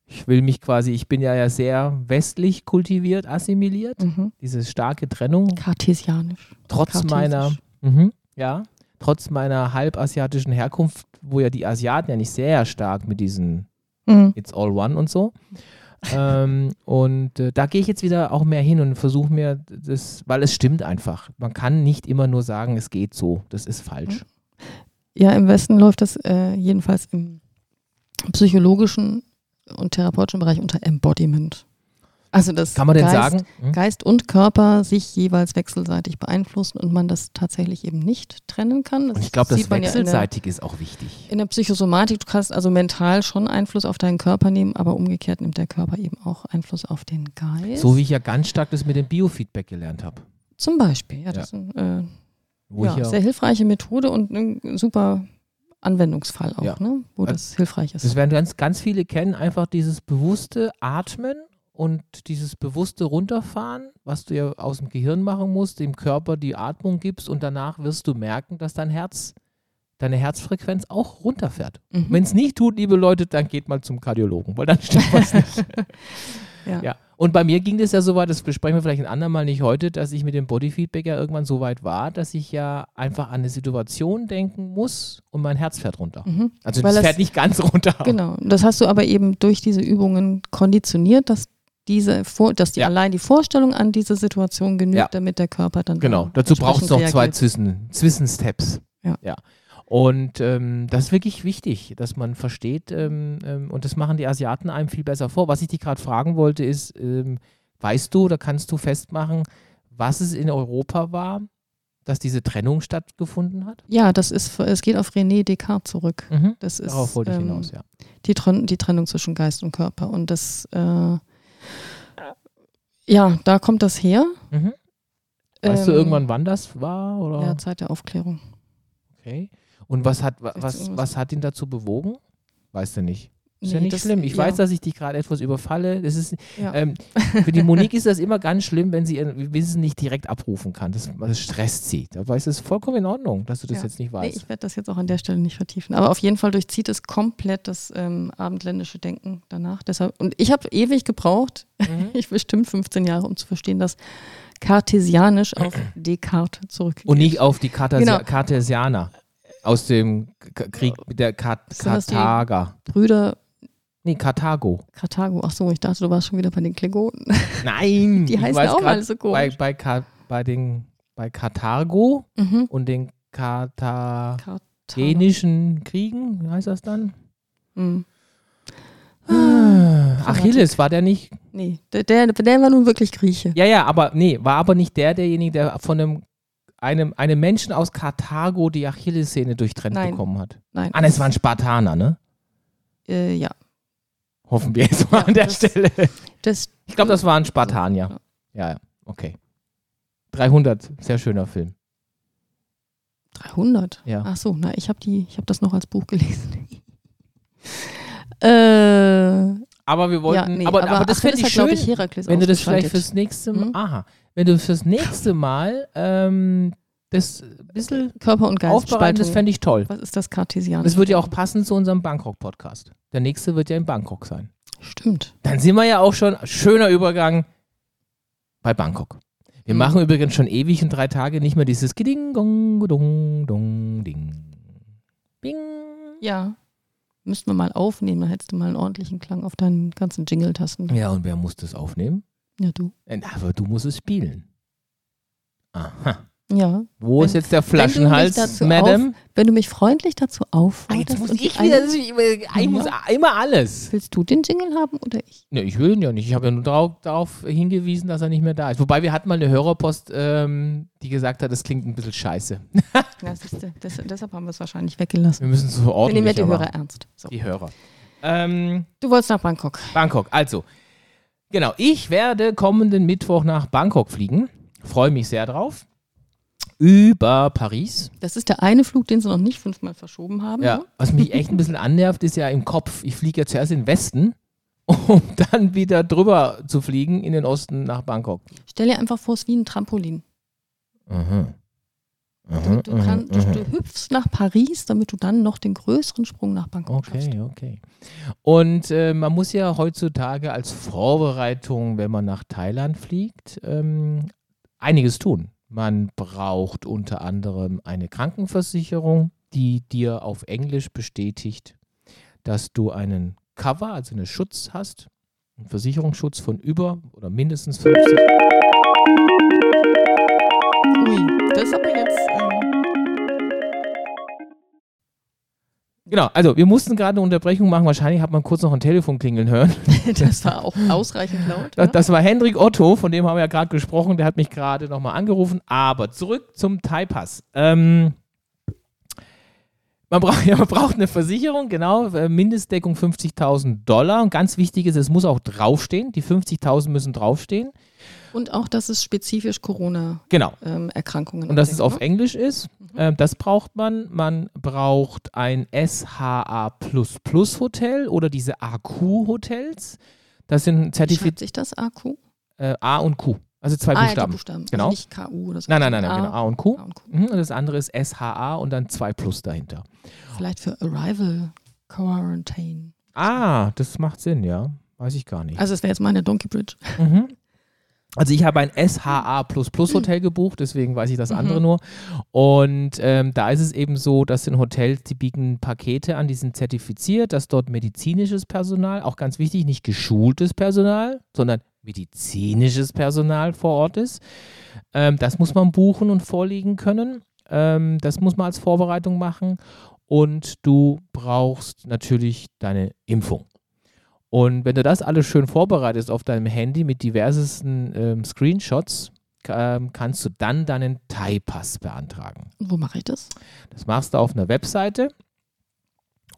Ich will mich quasi, ich bin ja, ja sehr westlich kultiviert, assimiliert, Mhm. diese starke Trennung, Kartesianisch. trotz Kartesisch. meiner, mhm, ja, trotz meiner halbasiatischen Herkunft, wo ja die Asiaten ja nicht sehr stark mit diesen Mhm. It's All One und so. ähm, und äh, da gehe ich jetzt wieder auch mehr hin und versuche mir das, weil es stimmt einfach. Man kann nicht immer nur sagen, es geht so. Das ist falsch. Ja, im Westen läuft das äh, jedenfalls im psychologischen und therapeutischen Bereich unter Embodiment. Also das Kann man denn Geist, sagen? Hm? Geist und Körper sich jeweils wechselseitig beeinflussen und man das tatsächlich eben nicht trennen kann. Das Und ich glaube, das man ja der- ist auch wichtig. In der Psychosomatik, du kannst also mental schon Einfluss auf deinen Körper nehmen, aber umgekehrt nimmt der Körper eben auch Einfluss auf den Geist. So wie ich ja ganz stark das mit dem Biofeedback gelernt habe. Zum Beispiel, ja, das ist eine äh, ja, ja, sehr hilfreiche Methode und ein super Anwendungsfall auch, Ja. ne? wo Also, das hilfreich ist. das werden ganz, ganz viele kennen, einfach dieses bewusste Atmen und dieses bewusste Runterfahren, was du ja aus dem Gehirn machen musst, dem Körper die Atmung gibst und danach wirst du merken, dass dein Herz, deine Herzfrequenz auch runterfährt. Mhm. Wenn es nicht tut, liebe Leute, dann geht mal zum Kardiologen, weil dann stimmt was nicht. Ja. Ja. Und bei mir ging das ja so weit, das besprechen wir vielleicht ein andermal nicht heute, dass ich mit dem Bodyfeedback ja irgendwann so weit war, dass ich ja einfach an eine Situation denken muss und mein Herz fährt runter. Mhm. Also Weil das das- fährt nicht ganz runter. Genau. Das hast du aber eben durch diese Übungen konditioniert, dass diese dass die Ja. allein die Vorstellung an diese Situation genügt, Ja. damit der Körper dann Genau, da dazu braucht es noch zwei. Zwischen, Zwischensteps. Ja. Und ähm, das ist wirklich wichtig, dass man versteht, ähm, ähm, und das machen die Asiaten einem viel besser vor. Was ich dich gerade fragen wollte, ist, ähm, weißt du oder kannst du festmachen, was es in Europa war, dass diese Trennung stattgefunden hat? Ja, das ist, es geht auf René Descartes zurück. Mhm. Das ist Darauf wollte ich ähm, hinaus, ja. die, die Trennung zwischen Geist und Körper. Und das, äh, ja, da kommt das her. Mhm. Weißt du Ähm, irgendwann, wann das war? Oder? Ja, Zeit der Aufklärung. Okay. Und was hat, wa- was, was hat ihn dazu bewogen? Weißt du nicht. Ist ja Nee, nicht das- schlimm. Ich ja. weiß, dass ich dich gerade etwas überfalle. Das ist, Ja. ähm, für die Monique ist das immer ganz schlimm, wenn sie ihren Wissen nicht direkt abrufen kann. Das, das stresst sie. Weiß es vollkommen in Ordnung, dass du das Ja. jetzt nicht Nee, weißt. ich werde das jetzt auch an der Stelle nicht vertiefen. Aber auf jeden Fall durchzieht es komplett das ähm, abendländische Denken danach. Deshalb, und ich habe ewig gebraucht, Mhm. ich bestimmt 15 Jahre, um zu verstehen, dass Kartesianisch auf Descartes zurückgeht. Und nicht auf die Kartesi Genau. Kartesianer aus dem K Krieg mit der Kat Karthager. Brüder Nee, Karthago. Karthago. Ach so, ich dachte, du warst schon wieder bei den Klingonen. Nein, Die heißen auch alle so komisch. Bei, bei, Ka bei, den, bei Karthago Mhm. und den Kartha Karthago. genischen Kriegen, wie heißt das dann? Mhm. Ah, Achilles, war der nicht? Nee, der, der, der war nun wirklich Grieche. Ja, ja, aber nee, war aber nicht der derjenige, der von einem, einem, einem Menschen aus Karthago die Achillessehne durchtrennt Nein. bekommen hat. Nein. Ah, das war ein Spartaner, ne? Äh, ja. Hoffen wir jetzt mal Ja, an der das- Stelle. Das, Ich glaube, das war ein Spartanier. Ja, ja, okay. 300, sehr schöner Film. 300? Ja. Ach so, na, ich habe ich habe das noch als Buch gelesen. äh, Aber wir wollten, ja, nee, aber, aber, das fände ich schön, ich, Herakles wenn du das vielleicht fürs nächste Mal, Mhm. aha, wenn du fürs nächste Mal ähm, das ein bisschen Körper und Geist aufbereiten, das fände ich toll. Was ist das Kartesianische? Das wird ja auch passen zu unserem Bangkok-Podcast. Der nächste wird ja in Bangkok sein. Stimmt. Dann sind wir ja auch schon, schöner Übergang, bei Bangkok. Wir Mhm. machen übrigens schon ewig und drei Tage nicht mehr dieses Geding, gong, gedung, dong, ding. Bing. Ja. Müssten wir mal aufnehmen, dann hättest du mal einen ordentlichen Klang auf deinen ganzen Jingle-Tasten. Ja, und wer muss das aufnehmen? Ja, du. Äh, Aber du musst es spielen. Aha. Ja. Wo Wenn- ist jetzt der Flaschenhals, dazu Madam? Wenn du mich freundlich dazu Ah, aufforderst. jetzt muss ich wieder, eine- ich, ich muss immer alles. Willst du den Jingle haben oder ich? Ne, ich will ihn ja nicht. Ich habe ja nur darauf, darauf hingewiesen, dass er nicht mehr da ist. Wobei wir hatten mal eine Hörerpost, ähm, die gesagt hat, das klingt ein bisschen scheiße. Ja, siehste, das, deshalb haben wir es wahrscheinlich weggelassen. Wir müssen es so Wir nehmen ordentlich ja die Hörer ernst. So. Die Hörer. Ähm, Du wolltest nach Bangkok. Bangkok, also. Genau, ich werde kommenden Mittwoch nach Bangkok fliegen. Freue mich sehr drauf. Über Paris. Das ist der eine Flug, den sie noch nicht fünfmal verschoben haben. Ja, ne? was mich echt ein bisschen annervt, ist ja im Kopf. Ich fliege ja zuerst in den Westen, um dann wieder drüber zu fliegen in den Osten nach Bangkok. Stell dir einfach vor, es ist wie ein Trampolin. Mhm. Du, du, kann, du, du hüpfst nach Paris, damit du dann noch den größeren Sprung nach Bangkok schaffst. Okay, okay. Und äh, man muss ja heutzutage als Vorbereitung, wenn man nach Thailand fliegt, ähm, einiges tun. Man braucht unter anderem eine Krankenversicherung, die dir auf Englisch bestätigt, dass du einen Cover, also einen Schutz hast, einen Versicherungsschutz von über oder mindestens 50. Ui, das ist aber jetzt. Genau, also wir mussten gerade eine Unterbrechung machen. Wahrscheinlich hat man kurz noch ein Telefon klingeln hören. das war auch ausreichend laut. Das, das war Hendrik Otto, von dem haben wir ja gerade gesprochen. Der hat mich gerade nochmal angerufen. Aber zurück zum Thai-Pass. Ähm, man, brauch, ja, man braucht eine Versicherung, genau. Äh, Mindestdeckung 50.000 Dollar. Und ganz wichtig ist, es muss auch draufstehen. Die 50.000 müssen draufstehen. Und auch, dass es spezifisch Corona-Erkrankungen genau. ähm, Und dass es auf Englisch ist. Mhm. Ähm, das braucht man. Man braucht ein SHA Hotel oder diese AQ-Hotels. Das sind zertifiziert. sich das AQ? Äh, A und Q. Also zwei ah, Buchstaben. Ja, Buchstaben. Also genau. Also nicht KU oder so. Nein, nein, nein, nein, genau. A und Q. A und, Q. Mhm, und das andere ist SHA und dann zwei Plus dahinter. Vielleicht für Arrival Quarantine. Ah, das macht Sinn, ja. Weiß ich gar nicht. Also es wäre jetzt meine Donkey Bridge. Mhm. Also ich habe ein SHA Hotel gebucht, deswegen weiß ich das andere mhm. nur. Und ähm, da ist es eben so, dass sind Hotels, die bieten Pakete an, die sind zertifiziert, dass dort medizinisches Personal, auch ganz wichtig, nicht geschultes Personal, sondern medizinisches Personal vor Ort ist. Ähm, das muss man buchen und vorlegen können. Ähm, das muss man als Vorbereitung machen. Und du brauchst natürlich deine Impfung. Und wenn du das alles schön vorbereitest auf deinem Handy mit diversesten ähm, Screenshots, ähm, kannst du dann deinen Thai-Pass beantragen. Wo mache ich das? Das machst du auf einer Webseite.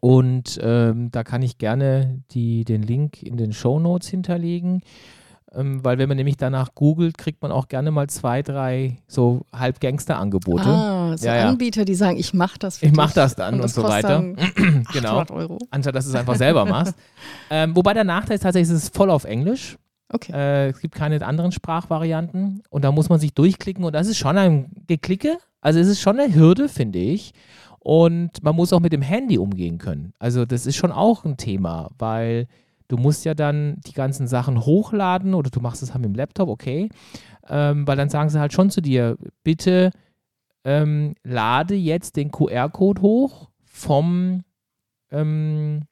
Und ähm, da kann ich gerne die, den Link in den Show Notes hinterlegen. Ähm, weil wenn man nämlich danach googelt, kriegt man auch gerne mal zwei, drei so halb Gangster-Angebote. Ah, so ja, Anbieter, die sagen, ich mache das für Ich mache das dann und, und so weiter. genau. Euro. Anstatt dass du es einfach selber machst. ähm, wobei der Nachteil ist tatsächlich, es ist voll auf Englisch. Okay. Äh, es gibt keine anderen Sprachvarianten und da muss man sich durchklicken und das ist schon ein Geklicke. Also es ist schon eine Hürde, finde ich. Und man muss auch mit dem Handy umgehen können. Also das ist schon auch ein Thema, weil Du musst ja dann die ganzen Sachen hochladen oder du machst es halt mit dem Laptop, okay. Ähm, weil dann sagen sie halt schon zu dir, bitte ähm, lade jetzt den QR-Code hoch vom ähm,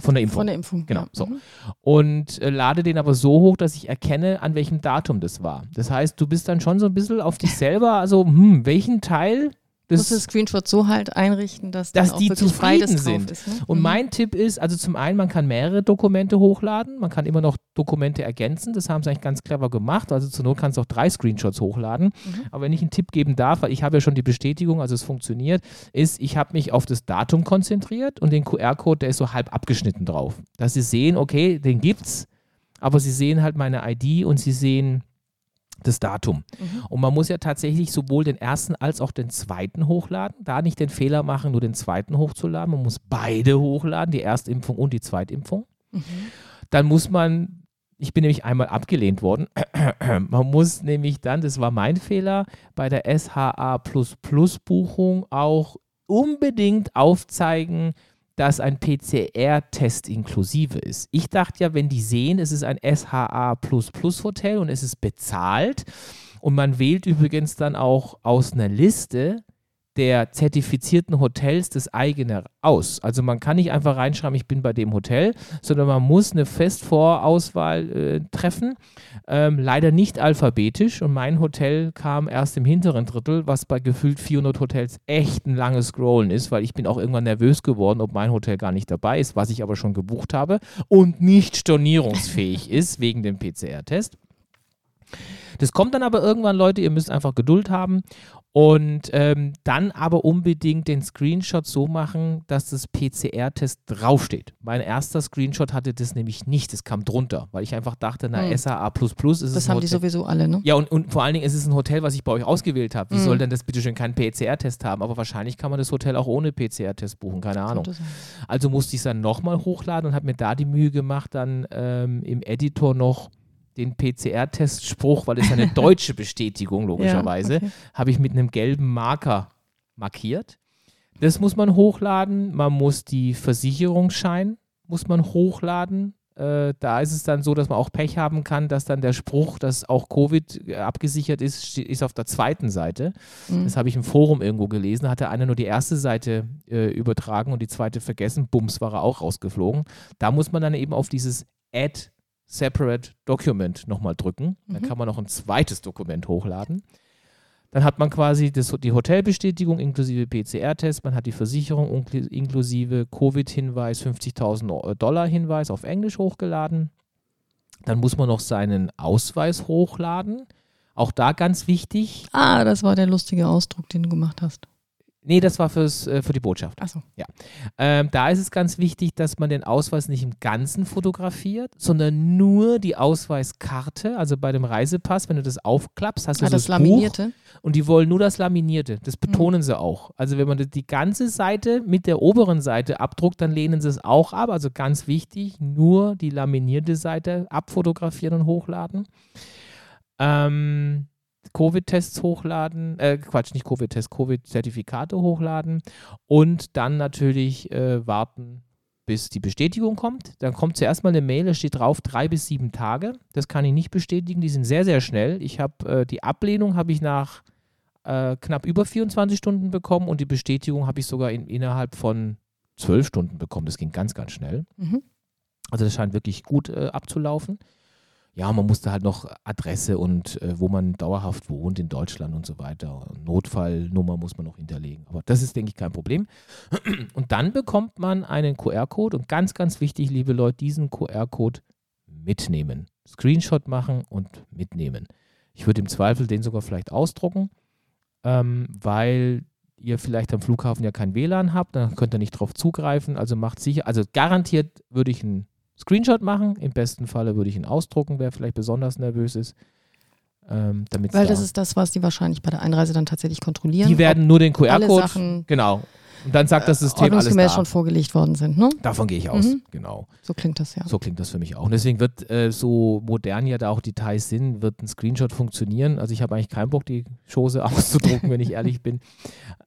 von der Impfung. Von der Impfung. Genau, ja. so. Mhm. Und äh, lade den aber so hoch, dass ich erkenne, an welchem Datum das war. Das heißt, du bist dann schon so ein bisschen auf dich selber, also, hm, welchen Teil das, muss das Screenshot so halt einrichten, dass, dass die zufrieden sind. Ist, ne? Und mhm. mein Tipp ist, also zum einen, man kann mehrere Dokumente hochladen, man kann immer noch Dokumente ergänzen, das haben sie eigentlich ganz clever gemacht, also zur Not kannst du auch drei Screenshots hochladen. Mhm. Aber wenn ich einen Tipp geben darf, weil ich habe ja schon die Bestätigung, also es funktioniert, ist, ich habe mich auf das Datum konzentriert und den QR-Code, der ist so halb abgeschnitten drauf. Dass sie sehen, okay, den gibt's, aber sie sehen halt meine ID und sie sehen das Datum. Mhm. Und man muss ja tatsächlich sowohl den ersten als auch den zweiten hochladen. Da nicht den Fehler machen, nur den zweiten hochzuladen. Man muss beide hochladen, die Erstimpfung und die Zweitimpfung. Mhm. Dann muss man, ich bin nämlich einmal abgelehnt worden, man muss nämlich dann, das war mein Fehler, bei der SHA Buchung auch unbedingt aufzeigen, dass ein PCR-Test inklusive ist. Ich dachte ja, wenn die sehen, es ist ein SHA Hotel und es ist bezahlt und man wählt übrigens dann auch aus einer Liste, der zertifizierten Hotels das eigene aus. Also man kann nicht einfach reinschreiben, ich bin bei dem Hotel, sondern man muss eine Festvorauswahl äh, treffen. Ähm, leider nicht alphabetisch und mein Hotel kam erst im hinteren Drittel, was bei gefühlt 400 Hotels echt ein langes Scrollen ist, weil ich bin auch irgendwann nervös geworden, ob mein Hotel gar nicht dabei ist, was ich aber schon gebucht habe und nicht stornierungsfähig ist wegen dem PCR-Test. Das kommt dann aber irgendwann, Leute, ihr müsst einfach Geduld haben. Und ähm, dann aber unbedingt den Screenshot so machen, dass das PCR-Test draufsteht. Mein erster Screenshot hatte das nämlich nicht, das kam drunter, weil ich einfach dachte, na, hm. SAA ist das es. Das haben Hotel. die sowieso alle, ne? Ja, und, und vor allen Dingen ist es ein Hotel, was ich bei euch ausgewählt habe. Wie hm. soll denn das bitte schön keinen PCR-Test haben? Aber wahrscheinlich kann man das Hotel auch ohne PCR-Test buchen, keine Ahnung. Also musste ich es dann nochmal hochladen und habe mir da die Mühe gemacht, dann ähm, im Editor noch den PCR-Testspruch, weil es eine deutsche Bestätigung logischerweise, ja, okay. habe ich mit einem gelben Marker markiert. Das muss man hochladen. Man muss die Versicherungsschein muss man hochladen. Äh, da ist es dann so, dass man auch Pech haben kann, dass dann der Spruch, dass auch Covid äh, abgesichert ist, ist auf der zweiten Seite. Mhm. Das habe ich im Forum irgendwo gelesen. Hatte einer nur die erste Seite äh, übertragen und die zweite vergessen. Bums, war er auch rausgeflogen. Da muss man dann eben auf dieses Add Separate Document nochmal drücken. Mhm. Dann kann man noch ein zweites Dokument hochladen. Dann hat man quasi das, die Hotelbestätigung inklusive PCR-Test, man hat die Versicherung inklusive Covid-Hinweis, 50.000 Dollar Hinweis auf Englisch hochgeladen. Dann muss man noch seinen Ausweis hochladen. Auch da ganz wichtig. Ah, das war der lustige Ausdruck, den du gemacht hast. Nee, das war fürs, äh, für die Botschaft. Achso. Ja. Ähm, da ist es ganz wichtig, dass man den Ausweis nicht im Ganzen fotografiert, sondern nur die Ausweiskarte, also bei dem Reisepass, wenn du das aufklappst, hast du Ah, so das das Laminierte. Buch und die wollen nur das Laminierte. Das betonen sie auch. Also wenn man die ganze Seite mit der oberen Seite abdruckt, dann lehnen sie es auch ab. Also ganz wichtig, nur die laminierte Seite abfotografieren und hochladen. Ähm, Covid-Tests hochladen, äh, Quatsch, nicht Covid-Tests, Covid-Zertifikate hochladen und dann natürlich äh, warten, bis die Bestätigung kommt. Dann kommt zuerst mal eine Mail, da steht drauf drei bis sieben Tage. Das kann ich nicht bestätigen, die sind sehr, sehr schnell. Ich habe äh, die Ablehnung habe ich nach äh, knapp über 24 Stunden bekommen und die Bestätigung habe ich sogar in, innerhalb von zwölf Stunden bekommen. Das ging ganz, ganz schnell. Mhm. Also das scheint wirklich gut äh, abzulaufen. Ja, man musste halt noch Adresse und äh, wo man dauerhaft wohnt in Deutschland und so weiter. Notfallnummer muss man noch hinterlegen. Aber das ist, denke ich, kein Problem. Und dann bekommt man einen QR-Code und ganz, ganz wichtig, liebe Leute, diesen QR-Code mitnehmen. Screenshot machen und mitnehmen. Ich würde im Zweifel den sogar vielleicht ausdrucken, ähm, weil ihr vielleicht am Flughafen ja kein WLAN habt, dann könnt ihr nicht drauf zugreifen. Also macht sicher, also garantiert würde ich einen Screenshot machen. Im besten Falle würde ich ihn ausdrucken, wer vielleicht besonders nervös ist. Ähm, Weil da, das ist das, was die wahrscheinlich bei der Einreise dann tatsächlich kontrollieren. die werden nur den QR-Code. Genau. Und dann sagt das äh, System alles da. schon vorgelegt worden sind. Ne? Davon gehe ich aus. Mhm. Genau. So klingt das ja. So klingt das für mich auch. Und deswegen wird äh, so modern ja da auch Details sind, wird ein Screenshot funktionieren. Also ich habe eigentlich keinen Bock, die Chose auszudrucken, wenn ich ehrlich bin.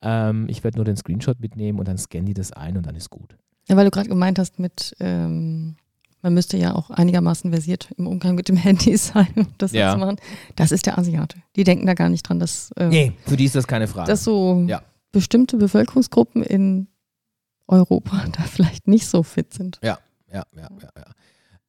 Ähm, ich werde nur den Screenshot mitnehmen und dann scannen die das ein und dann ist gut. Ja, weil du gerade gemeint hast, mit ähm, man müsste ja auch einigermaßen versiert im Umgang mit dem Handy sein, um das Ja. zu machen. Das ist der Asiate. Die denken da gar nicht dran, dass, ähm, für die ist das keine Frage. dass so Ja. bestimmte Bevölkerungsgruppen in Europa da vielleicht nicht so fit sind. Ja, ja, ja, ja.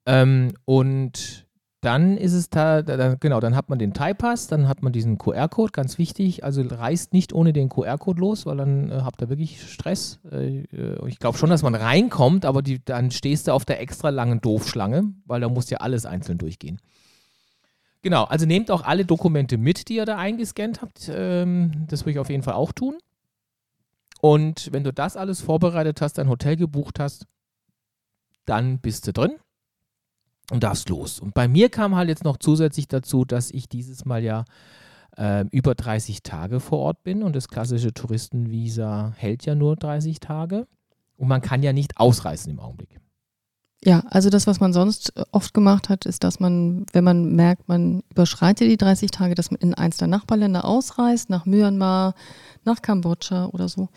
Ähm, und dann ist es da, da, genau, dann hat man den Thai-Pass, dann hat man diesen QR-Code, ganz wichtig. Also reist nicht ohne den QR-Code los, weil dann äh, habt ihr wirklich Stress. Äh, äh, ich glaube schon, dass man reinkommt, aber die, dann stehst du auf der extra langen Doofschlange, weil da muss ja alles einzeln durchgehen. Genau, also nehmt auch alle Dokumente mit, die ihr da eingescannt habt. Ähm, das würde ich auf jeden Fall auch tun. Und wenn du das alles vorbereitet hast, dein Hotel gebucht hast, dann bist du drin und darfst los. Und bei mir kam halt jetzt noch zusätzlich dazu, dass ich dieses Mal ja äh, über 30 Tage vor Ort bin und das klassische Touristenvisa hält ja nur 30 Tage. Und man kann ja nicht ausreisen im Augenblick. Ja, also das, was man sonst äh, oft gemacht hat, ist, dass man, wenn man merkt, man überschreitet die 30 Tage, dass man in eins der Nachbarländer ausreist, nach Myanmar, nach Kambodscha oder so,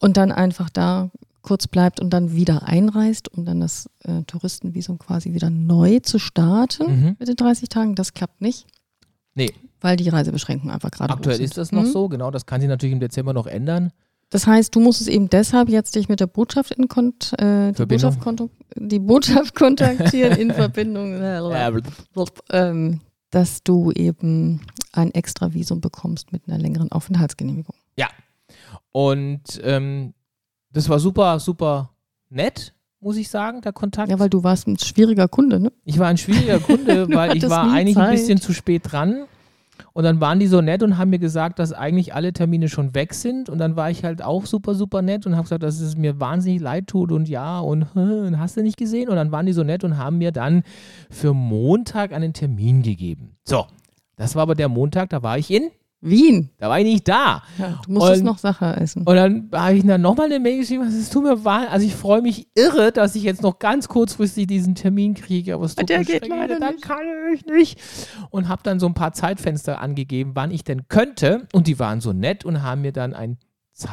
und dann einfach da kurz bleibt und dann wieder einreist, um dann das äh, Touristenvisum quasi wieder neu zu starten Mhm. mit den 30 Tagen. Das klappt nicht. Nee. Weil die Reisebeschränkungen einfach gerade Aktuell ist das noch Mhm. so, genau. Das kann sich natürlich im Dezember noch ändern. Das heißt, du musst es eben deshalb jetzt dich mit der Botschaft in Kont äh, die, Verbindung. Botschaft die Botschaft kontaktieren in Verbindung, ähm, dass du eben ein extra Visum bekommst mit einer längeren Aufenthaltsgenehmigung. Und ähm, das war super, super nett, muss ich sagen, der Kontakt. Ja, weil du warst ein schwieriger Kunde, ne? Ich war ein schwieriger Kunde, weil ich war eigentlich ein Zeit. bisschen zu spät dran. Und dann waren die so nett und haben mir gesagt, dass eigentlich alle Termine schon weg sind. Und dann war ich halt auch super, super nett und habe gesagt, dass es mir wahnsinnig leid tut und ja und, und hast du nicht gesehen. Und dann waren die so nett und haben mir dann für Montag einen Termin gegeben. So, das war aber der Montag, da war ich in, Wien. da war ich nicht da. Ja, du musstest Und- noch Sache essen. Und dann habe ich dann nochmal eine Mail geschrieben, also es tut mir wahr, also ich freue mich irre, dass ich jetzt noch ganz kurzfristig diesen Termin kriege, aber es tut Der geht leider leid, nicht. Kann ich nicht. Und habe dann so ein paar Zeitfenster angegeben, wann ich denn könnte und die waren so nett und haben mir dann einen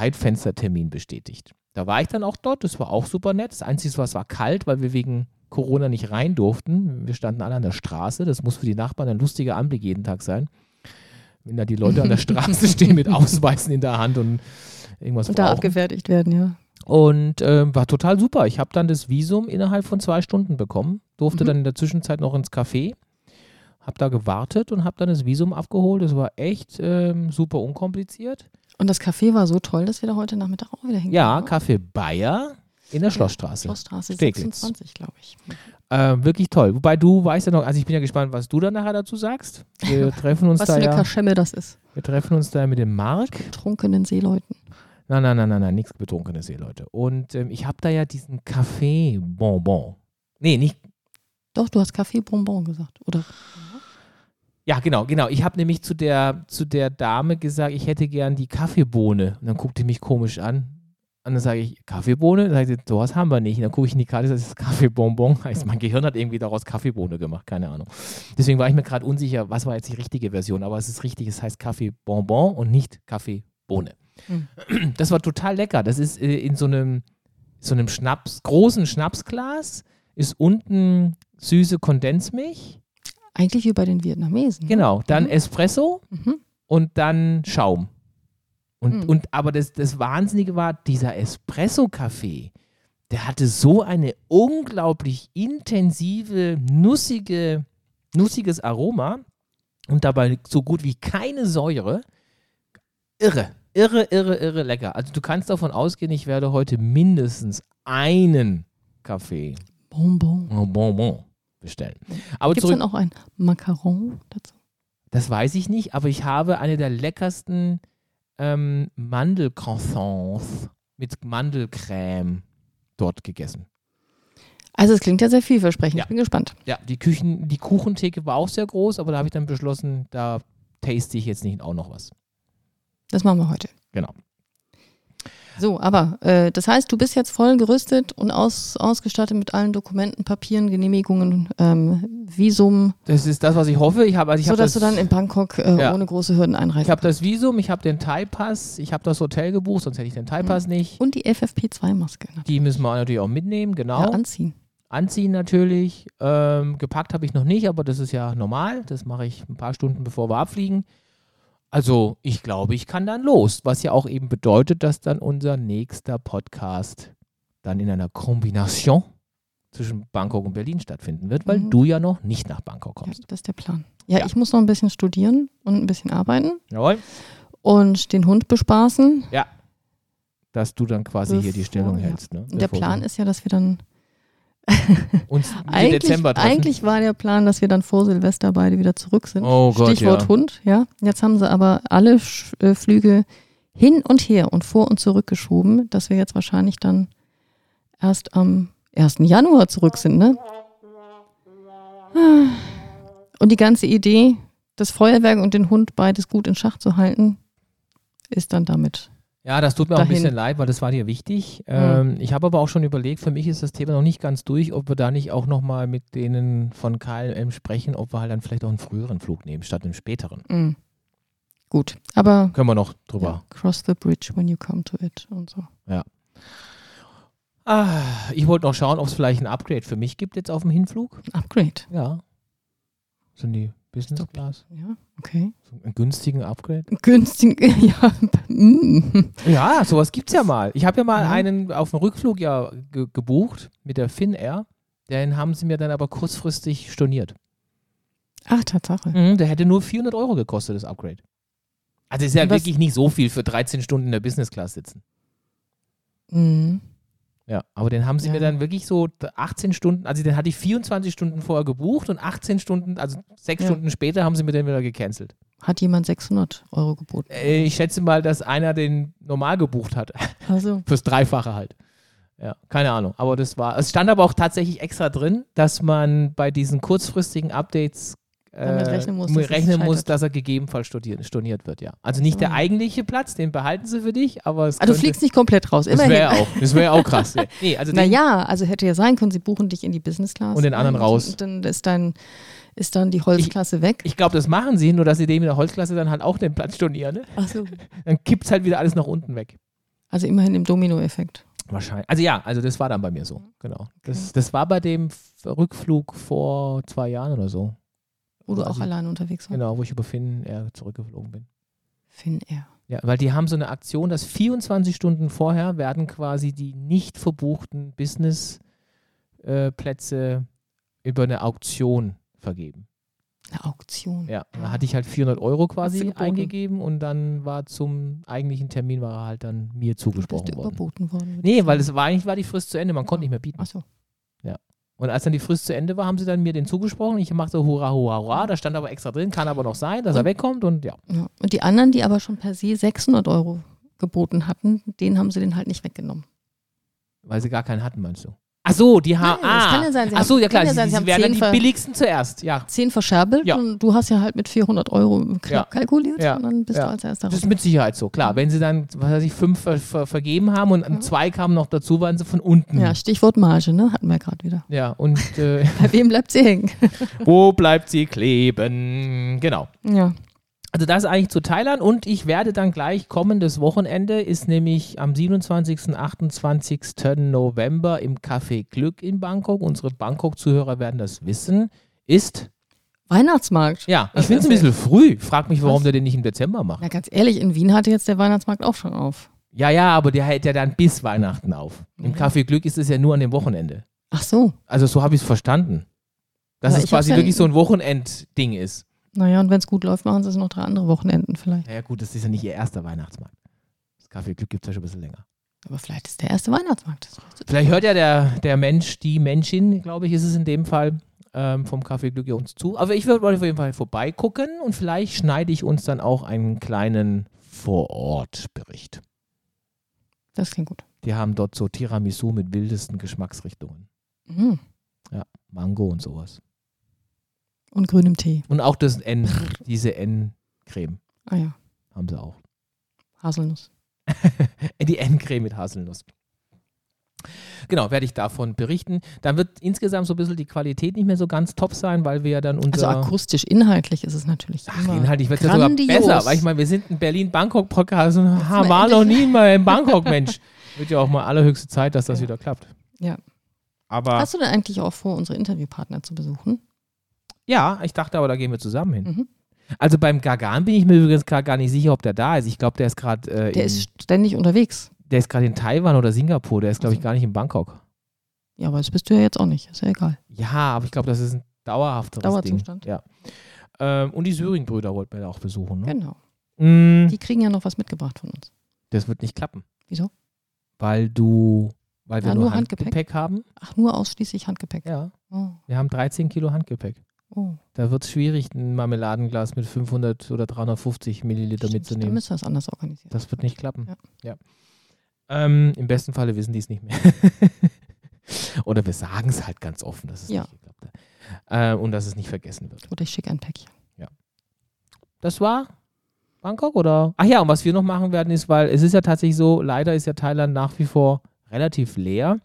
Zeitfenstertermin bestätigt. Da war ich dann auch dort, das war auch super nett. Das Einzige war, es war kalt, weil wir wegen Corona nicht rein durften. Wir standen alle an der Straße, das muss für die Nachbarn ein lustiger Anblick jeden Tag sein. Wenn da die Leute an der Straße stehen mit Ausweisen in der Hand und irgendwas Und da brauchen. abgefertigt werden, ja. Und ähm, war total super. Ich habe dann das Visum innerhalb von zwei Stunden bekommen, durfte Mhm. dann in der Zwischenzeit noch ins Café, habe da gewartet und habe dann das Visum abgeholt. Das war echt ähm, super unkompliziert. Und das Café war so toll, dass wir da heute Nachmittag auch wieder hingehen. Ja, Café Bayer in der Schlossstraße. Schlossstraße Steglitz. 26, glaube ich. Ähm, wirklich toll. Wobei du weißt ja noch, also ich bin ja gespannt, was du dann nachher dazu sagst. Wir treffen uns Was da für eine ja, Kaschemme das ist. wir treffen uns da mit dem Marc. Trunkenen Seeleuten. Nein, nein, nein, nein, nein, nichts betrunkene Seeleute. Und ähm, ich habe da ja diesen Kaffee Bonbon. Nee, nicht. Doch, du hast Kaffee Bonbon gesagt, oder? Ja, genau, genau. Ich habe nämlich zu der, zu der Dame gesagt, ich hätte gern die Kaffeebohne. Und dann guckt die mich komisch an. Und dann sage ich, Kaffeebohne? Dann sagt sie, sowas haben wir nicht. Und dann gucke ich in die Karte, das ist Kaffeebonbon. Heißt, mein Gehirn hat irgendwie daraus Kaffeebohne gemacht, keine Ahnung. Deswegen war ich mir gerade unsicher, was war jetzt die richtige Version. Aber es ist richtig, es heißt Kaffeebonbon und nicht Kaffeebohne. Hm. Das war total lecker. Das ist äh, in so einem, so einem Schnaps, großen Schnapsglas, ist unten süße Kondensmilch. Eigentlich wie bei den Vietnamesen. Genau, dann Mhm. Espresso Mhm. und dann Schaum. Und, Mhm. und aber das, das Wahnsinnige war, dieser Espresso-Kaffee, der hatte so eine unglaublich intensive, nussige, nussiges Aroma und dabei so gut wie keine Säure. Irre, irre, irre, irre lecker. Also du kannst davon ausgehen, ich werde heute mindestens einen Kaffee Bonbon. Bonbon bestellen. Aber Gibt es dann auch ein Macaron dazu? das weiß ich nicht, aber ich habe eine der leckersten ähm, Mandelcroissants mit Mandelcreme dort gegessen. Also es klingt ja sehr vielversprechend. Ja. Ich bin gespannt. Ja, die Küchen, die Kuchentheke war auch sehr groß, aber da habe ich dann beschlossen, da taste ich jetzt nicht auch noch was. Das machen wir heute. Genau. So, aber äh, das heißt, du bist jetzt voll gerüstet und aus, ausgestattet mit allen Dokumenten, Papieren, Genehmigungen, ähm, Visum, Das ist das, was ich hoffe. Ich habe also ich habe sodass das, du dann in Bangkok äh, Ja. ohne große Hürden ich einreisen habe das Visum, ich habe den Thai-Pass, ich habe das Hotel gebucht, sonst hätte ich den Thai-Pass nicht. Und die FFP2-Maske Die müssen wir natürlich auch mitnehmen, genau. ja, anziehen. Anziehen natürlich. Ähm, gepackt habe ich noch nicht, aber das ist ja normal. Das mache ich ein paar Stunden bevor wir abfliegen. Also ich glaube, ich kann dann los. Was ja auch eben bedeutet, dass dann unser nächster Podcast dann in einer Kombination zwischen Bangkok und Berlin stattfinden wird, weil Mhm. du ja noch nicht nach Bangkok Ja, kommst. das ist der Plan. Ja, Ja. ich muss noch ein bisschen studieren und ein bisschen arbeiten Jawohl. und den Hund bespaßen. Dass du dann quasi hier die Bevor- Stellung ja. hältst. Ne? Und der Bevor Plan ist ja, dass wir dann Mitte eigentlich, Dezember treffen. eigentlich war der Plan, dass wir dann vor Silvester beide wieder zurück sind. Oh Gott, Stichwort ja. Hund, ja. Jetzt haben sie aber alle Sch äh, Flüge hin und her und vor und zurück geschoben, dass wir jetzt wahrscheinlich dann erst am 1. Januar zurück sind, ne? Und die ganze Idee, das Feuerwerk und den Hund beides gut in Schach zu halten, ist dann damit. Ja, das tut mir auch ein dahin. bisschen leid, weil das war dir wichtig. Ähm, ich habe aber auch schon überlegt, für mich ist das Thema noch nicht ganz durch, ob wir da nicht auch nochmal mit denen von KLM sprechen, ob wir halt dann vielleicht auch einen früheren Flug nehmen, statt einen späteren. Mm. Gut, aber Können wir noch ja, drüber. cross the bridge when you come to it und so. Ah, ich wollte noch schauen, ob es vielleicht ein Upgrade für mich gibt jetzt auf dem Hinflug. Upgrade. Ja. Sind die Business Class? Ja, okay. So einen günstigen Upgrade? Günstig, ja. mm. Ja, sowas gibt's ja mal. Ich habe ja mal Ja. einen auf dem Rückflug ja ge gebucht mit der Finnair. Den haben sie mir dann aber kurzfristig storniert. Ach, Tatsache. Mhm, der hätte nur 400 Euro gekostet, das Upgrade. Also ist ja was- wirklich nicht so viel für 13 Stunden in der Business Class sitzen. Mhm. Ja, aber den haben sie Ja. mir dann wirklich so 18 Stunden, also den hatte ich 24 Stunden vorher gebucht und 18 Stunden, also sechs Ja. Stunden später haben sie mir den wieder gecancelt. Hat jemand 600 Euro geboten? Äh, Ich schätze mal, dass einer den normal gebucht hat. Also, Fürs Dreifache halt. Ja, keine Ahnung. Aber das war, es stand aber auch tatsächlich extra drin, dass man bei diesen kurzfristigen Updates Damit rechnen muss, dass rechnen muss, dass er gegebenenfalls storniert, storniert wird, ja. Also nicht der eigentliche Platz, den behalten sie für dich, aber es ah, du fliegst nicht komplett raus, Das immerhin. wäre auch, das wäre auch krass. Ja. Nee, also Naja, also hätte ja sein können, sie buchen dich in die Business Class. Und den anderen ein raus. Und dann ist, dein, ist dann die Holzklasse weg. ich glaube, das machen sie, nur dass sie dem in der Holzklasse dann halt auch den Platz stornieren. Ne? Ach so. Dann kippt es halt wieder alles nach unten weg. Also immerhin im Domino-Effekt. Wahrscheinlich. Also ja, also das war dann bei mir so. Genau. Das, das war bei dem Rückflug vor zwei Jahren oder so. Wo du auch Also, alleine unterwegs warst. Genau, wo ich über Finn Air zurückgeflogen bin. Finn Air. Ja, weil die haben so eine Aktion, dass 24 Stunden vorher werden quasi die nicht verbuchten Business-Plätze über eine Auktion vergeben. Eine Auktion. Ja, da hatte ich halt 400 Euro quasi eingegeben und dann war zum eigentlichen Termin war er halt dann mir Bist zugesprochen du worden. überboten worden? Nee, weil es war eigentlich war die Frist zu Ende, man konnte nicht mehr bieten. Achso. Und als dann die Frist zu Ende war, haben sie dann mir den zugesprochen. Ich machte hurra, hurra, hurra. Da stand aber extra drin, kann aber noch sein, dass er Und- wegkommt und ja. Ja. Und die anderen, die aber schon per se 600 Euro geboten hatten, denen haben sie den halt nicht weggenommen. Weil sie gar keinen hatten, meinst du? Ach so, die haben. Nein, Ah, kann ja sein, sie ach so, haben- ja klar, sie, sein, sie sie werden dann die billigsten zuerst. Ja, Zehn verscherbelt Ja. und du hast ja halt mit 400 Euro knapp Ja. kalkuliert Ja. und dann bist du als erster das ist mit Sicherheit so. Klar, wenn sie dann, was weiß ich, fünf ver ver vergeben haben und Ja. zwei kamen noch dazu, waren sie von unten. Ja, Stichwort Marge, ne? Hatten wir gerade wieder. Ja, und äh, Bei wem bleibt sie hängen? wo bleibt sie kleben? Genau. Ja. Also das eigentlich zu Thailand und ich werde dann gleich kommendes Wochenende, ist nämlich am 27. 28. November im Café Glück in Bangkok. Unsere Bangkok-Zuhörer werden das wissen. Ist, Weihnachtsmarkt. ja, ich Was finde es ein bisschen früh. Frag mich, warum Was? der den nicht im Dezember macht. Na, ganz ehrlich, in Wien hatte jetzt der Weihnachtsmarkt auch schon auf. Ja, ja, aber der hält ja dann bis Weihnachten auf. Im. Café Glück ist es ja nur an dem Wochenende. Ach so. Also so habe ich es verstanden. Dass Ja, es quasi wirklich so ein Wochenendding ist. Naja, und wenn es gut läuft, machen sie es noch drei andere Wochenenden vielleicht. Naja gut, das ist ja nicht ihr erster Weihnachtsmarkt. Das Café Glück gibt es ja schon ein bisschen länger. Aber vielleicht ist der erste Weihnachtsmarkt. Vielleicht hört ja der, der Mensch, die Menschin, glaube ich, ist es in dem Fall, ähm, vom Café Glück ja uns zu. Aber ich würde auf jeden Fall vorbeigucken und vielleicht schneide ich uns dann auch einen kleinen Vor-Ort-Bericht. Das klingt gut. Die haben dort so Tiramisu mit wildesten Geschmacksrichtungen. Mhm. Mango und sowas. Und grünem Tee. Und auch das N, diese N-Creme Ah ja, haben sie auch. Haselnuss. Die N-Creme mit Haselnuss. Genau, werde ich davon berichten. Dann wird insgesamt so ein bisschen die Qualität nicht mehr so ganz top sein, weil wir ja dann Also unser... akustisch, inhaltlich ist es natürlich Ach, immer inhaltlich wird es ja sogar besser, weil ich meine, wir sind ein Berlin-Bangkok-Podcast und Jetzt ha, mal war noch nie mal in Bangkok, Mensch. Wird ja auch mal allerhöchste Zeit, dass das Ja. wieder klappt. Ja. Aber Hast du denn eigentlich auch vor, unsere Interviewpartner zu besuchen? Ja, ich dachte aber, da gehen wir zusammen hin. Mhm. Also beim Gagan bin ich mir übrigens gar gar nicht sicher, ob der da ist. Ich glaube, der ist gerade äh, Der in, ist ständig unterwegs. der ist gerade in Taiwan oder Singapur. Der ist, glaube ich, Ach so. gar nicht in Bangkok. Ja, aber das bist du ja jetzt auch nicht. Ist ja egal. Ja, aber ich glaube, das ist ein dauerhafteres Dauerzustand. Ding. Ja. Ähm, und die Söring-Brüder wollten wir da auch besuchen. Ne? Genau. Mm, Die kriegen ja noch was mitgebracht von uns. das wird nicht klappen. Wieso? Weil du, weil wir Ja, nur, nur Handgepäck. Handgepäck. haben. Ach, nur ausschließlich Handgepäck. Ja, Oh, wir haben 13 Kilo Handgepäck. Oh. Da wird es schwierig, ein Marmeladenglas mit 500 oder 350 Milliliter Stimmt, Da mitzunehmen. müssen wir es anders organisieren. Das wird nicht klappen. Ja. Ja. Ähm, Im besten Falle wissen die es nicht mehr. oder wir sagen es halt ganz offen, dass es Ja. nicht geklappt hat. Ähm, und dass es nicht vergessen wird. Oder ich schicke ein Päckchen. Das war Bangkok oder? Ach ja, und was wir noch machen werden ist, weil es ist ja tatsächlich so, leider ist ja Thailand nach wie vor relativ leer,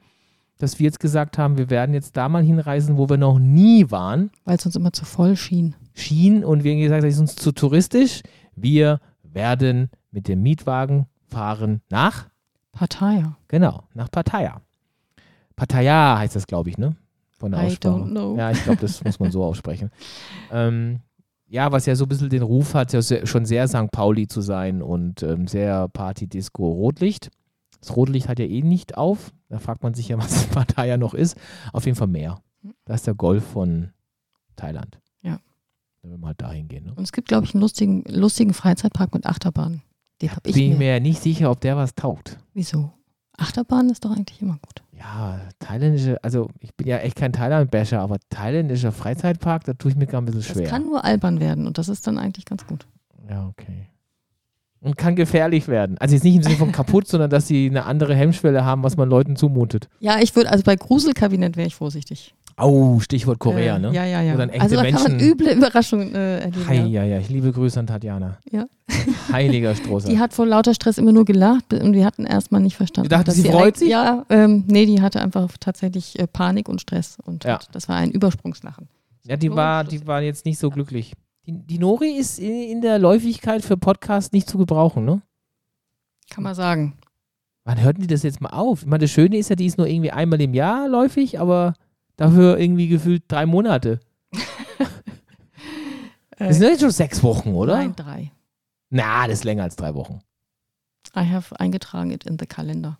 dass wir jetzt gesagt haben, wir werden jetzt da mal hinreisen, wo wir noch nie waren. Weil es uns immer zu voll schien. Schien und wir haben gesagt, das ist uns zu touristisch. Wir werden mit dem Mietwagen fahren nach, Pattaya. genau, nach Pattaya. Pattaya heißt das, glaube ich, ne? Von der I Aussprache. don't know. Ja, ich glaube, das muss man so aussprechen. Ähm, ja, was ja so ein bisschen den Ruf hat, ja schon sehr St. Pauli zu sein und ähm, sehr Party-Disco Rotlicht. Das Rotlicht hat ja eh nicht auf. Da fragt man sich ja, was Pattaya noch ist. Auf jeden Fall mehr. Da ist der Golf von Thailand. Ja. Da will man halt dahin gehen. Ne? Und es gibt, glaube ich, einen lustigen, lustigen Freizeitpark mit Achterbahn. Den habe ich Bin ich mir. mir ja nicht sicher, ob der was taugt. Wieso? Achterbahn ist doch eigentlich immer gut. Ja, thailändische, also ich bin ja echt kein Thailand-Basher, aber thailändischer Freizeitpark, da tue ich mir gar ein bisschen schwer. Das kann nur albern werden und das ist dann eigentlich ganz gut. Ja, okay. Und kann gefährlich werden. Also jetzt nicht im Sinne von kaputt, sondern dass sie eine andere Hemmschwelle haben, was man Leuten zumutet. Ja, ich würde, also bei Gruselkabinett wäre ich vorsichtig. Au, Stichwort Korea, äh, ne? Ja, ja, ja. Echte also da kann man Menschen- üble Überraschungen äh, erleben. Hei, ja. ja, ja, ich liebe Grüße an Tatjana. Ja. Heiliger Strohsack. Die hat vor lauter Stress immer nur gelacht und wir hatten erstmal nicht verstanden. Die dachte, dass sie freut sich? Ja, ähm, nee, die hatte einfach tatsächlich äh, Panik und Stress und Ja. hat, das war ein Übersprungslachen. ja, die Oh, war, die war jetzt nicht so glücklich. Die, die Nori ist in, in der Läufigkeit für Podcasts nicht zu gebrauchen, ne? Kann man sagen. Wann hörten die das jetzt mal auf? Ich meine, das Schöne ist ja, die ist nur irgendwie einmal im Jahr läufig, aber dafür irgendwie gefühlt drei Monate. Das sind ja jetzt schon sechs Wochen, oder? Nein, drei. Na, das ist länger als drei Wochen. I have eingetragen it in the calendar.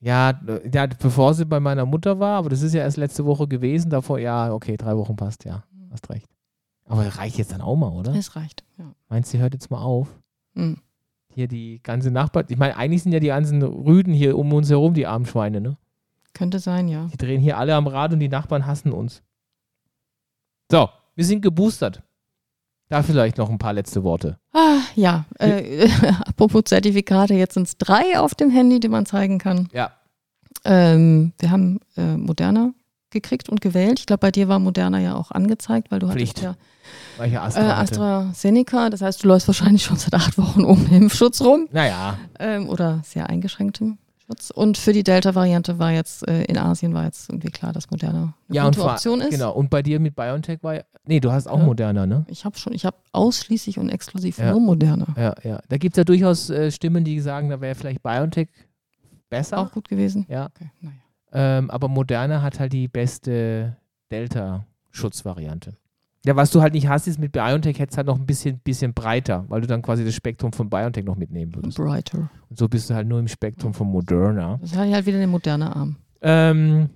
Ja, ja, bevor sie bei meiner Mutter war, aber das ist ja erst letzte Woche gewesen. Davor, ja, okay, drei Wochen passt, ja. Hast recht. Aber reicht jetzt dann auch mal, oder? Es reicht. Ja. Meinst du, hört jetzt mal auf? Hm. Hier die ganze Nachbarn. Ich meine, eigentlich sind ja die ganzen Rüden hier um uns herum die armen Schweine, ne? Könnte sein, ja. Die drehen hier alle am Rad und die Nachbarn hassen uns. So, wir sind geboostert. Da vielleicht noch ein paar letzte Worte. Ah, ja. Äh, apropos Zertifikate, jetzt sind es drei auf dem Handy, die man zeigen kann. Ja. Ähm, wir haben äh, Moderna gekriegt und gewählt. Ich glaube, bei dir war Moderna ja auch angezeigt, weil du Pflicht. hattest ja ja Astra äh. AstraZeneca. Das heißt, du läufst wahrscheinlich schon seit acht Wochen ohne Impfschutz rum Naja, ähm, oder sehr eingeschränktem Schutz. Und für die Delta-Variante war jetzt äh, in Asien war jetzt irgendwie klar, dass Moderna eine ja und gute vor, Option ist. genau. Und bei dir mit BioNTech war ja, nee, du hast auch Ja. Moderna, ne? Ich habe schon, ich habe ausschließlich und exklusiv Ja. nur Moderna. Ja, ja. Da gibt es ja durchaus äh, Stimmen, die sagen, da wäre vielleicht BioNTech besser. Auch gut gewesen. Ja. Okay, naja. Ähm, aber Moderna hat halt die beste Delta-Schutzvariante. Ja, was du halt nicht hast, ist mit BioNTech hättest halt noch ein bisschen, bisschen breiter, weil du dann quasi das Spektrum von BioNTech noch mitnehmen würdest. Brighter. Und so bist du halt nur im Spektrum von Moderna. Das hat halt wieder den modernen Arm. Ähm,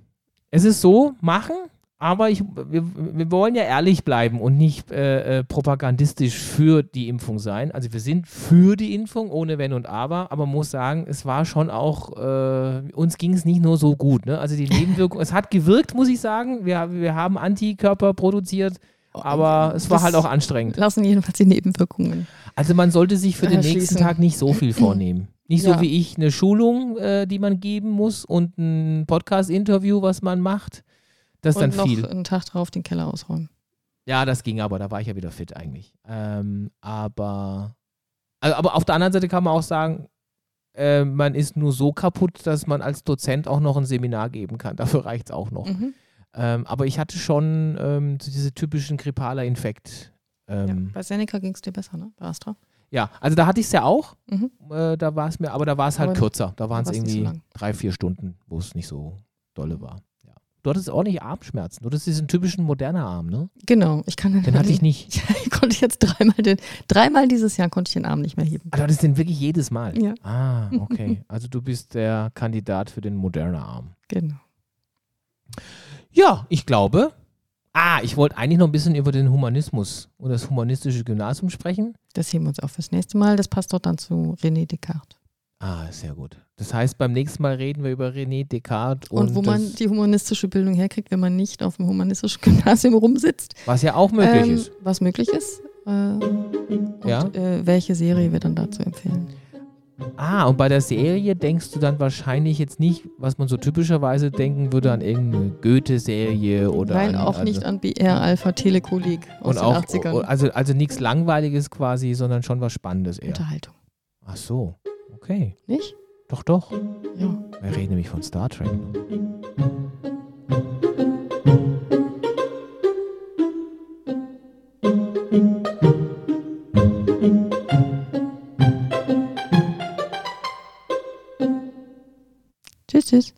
es ist so, machen, aber ich, wir, wir wollen ja ehrlich bleiben und nicht äh, äh, propagandistisch für die Impfung sein. Also wir sind für die Impfung, ohne Wenn und Aber, aber muss sagen, es war schon auch, äh, uns ging es nicht nur so gut. Ne? Also die Nebenwirkung, es hat gewirkt, muss ich sagen. Wir, wir haben Antikörper produziert, aber es war Das halt auch anstrengend. Lassen jedenfalls die Nebenwirkungen. Also man sollte sich für den nächsten. Tag nicht so viel vornehmen. Nicht so Ja. wie ich eine Schulung, äh, die man geben muss und ein Podcast-Interview, was man macht. Das ist Und dann noch viel. einen Tag drauf den Keller ausräumen. Ja, das ging aber, da war ich ja wieder fit eigentlich. Ähm, aber, also, aber auf der anderen Seite kann man auch sagen, äh, man ist nur so kaputt, dass man als Dozent auch noch ein Seminar geben kann. Dafür reicht es auch noch. Mhm. Ähm, aber ich hatte schon ähm, so diese typischen grippaler Infekt. Ja. Ähm, Bei Seneca ging es dir besser, ne? Bei Astra. ja. also da hatte ich es ja auch. Mhm. Äh, da war es mir, aber da war es halt Aber kürzer. Da waren es so irgendwie lang. drei, vier Stunden, wo es nicht so dolle war. Ja. Du hattest ordentlich Armschmerzen. Du hattest diesen typischen moderner Arm, ne? Genau. Ich kann Den hatte ich nicht. ich konnte jetzt dreimal den, dreimal dieses Jahr konnte ich den Arm nicht mehr heben. Du hattest den wirklich jedes Mal. Ja. Ah, okay. Also du bist der Kandidat für den moderner Arm. Genau. Ja, ich glaube. Ah, ich wollte eigentlich noch ein bisschen über den Humanismus und das humanistische Gymnasium sprechen. Das heben wir uns auf fürs nächste Mal. Das passt doch dann zu René Descartes. Ah, sehr gut. Das heißt, beim nächsten Mal reden wir über René Descartes und, Und, wo man die humanistische Bildung herkriegt, wenn man nicht auf dem humanistischen Gymnasium rumsitzt. was ja auch möglich ähm, ist. Was möglich ist. Äh, und Ja. äh, welche Serie wir dann dazu empfehlen. Ah, und bei der Serie denkst du dann wahrscheinlich jetzt nicht, was man so typischerweise denken würde, an irgendeine Goethe-Serie oder Nein, an, auch also, nicht an BR Alpha Telekolleg aus und den auch, 80ern. also, also nichts Langweiliges quasi, sondern schon was Spannendes eher. Unterhaltung. Ach so, okay. Nicht? Doch, doch. Ja. Wir reden nämlich von Star Trek. Tschüss, tschüss.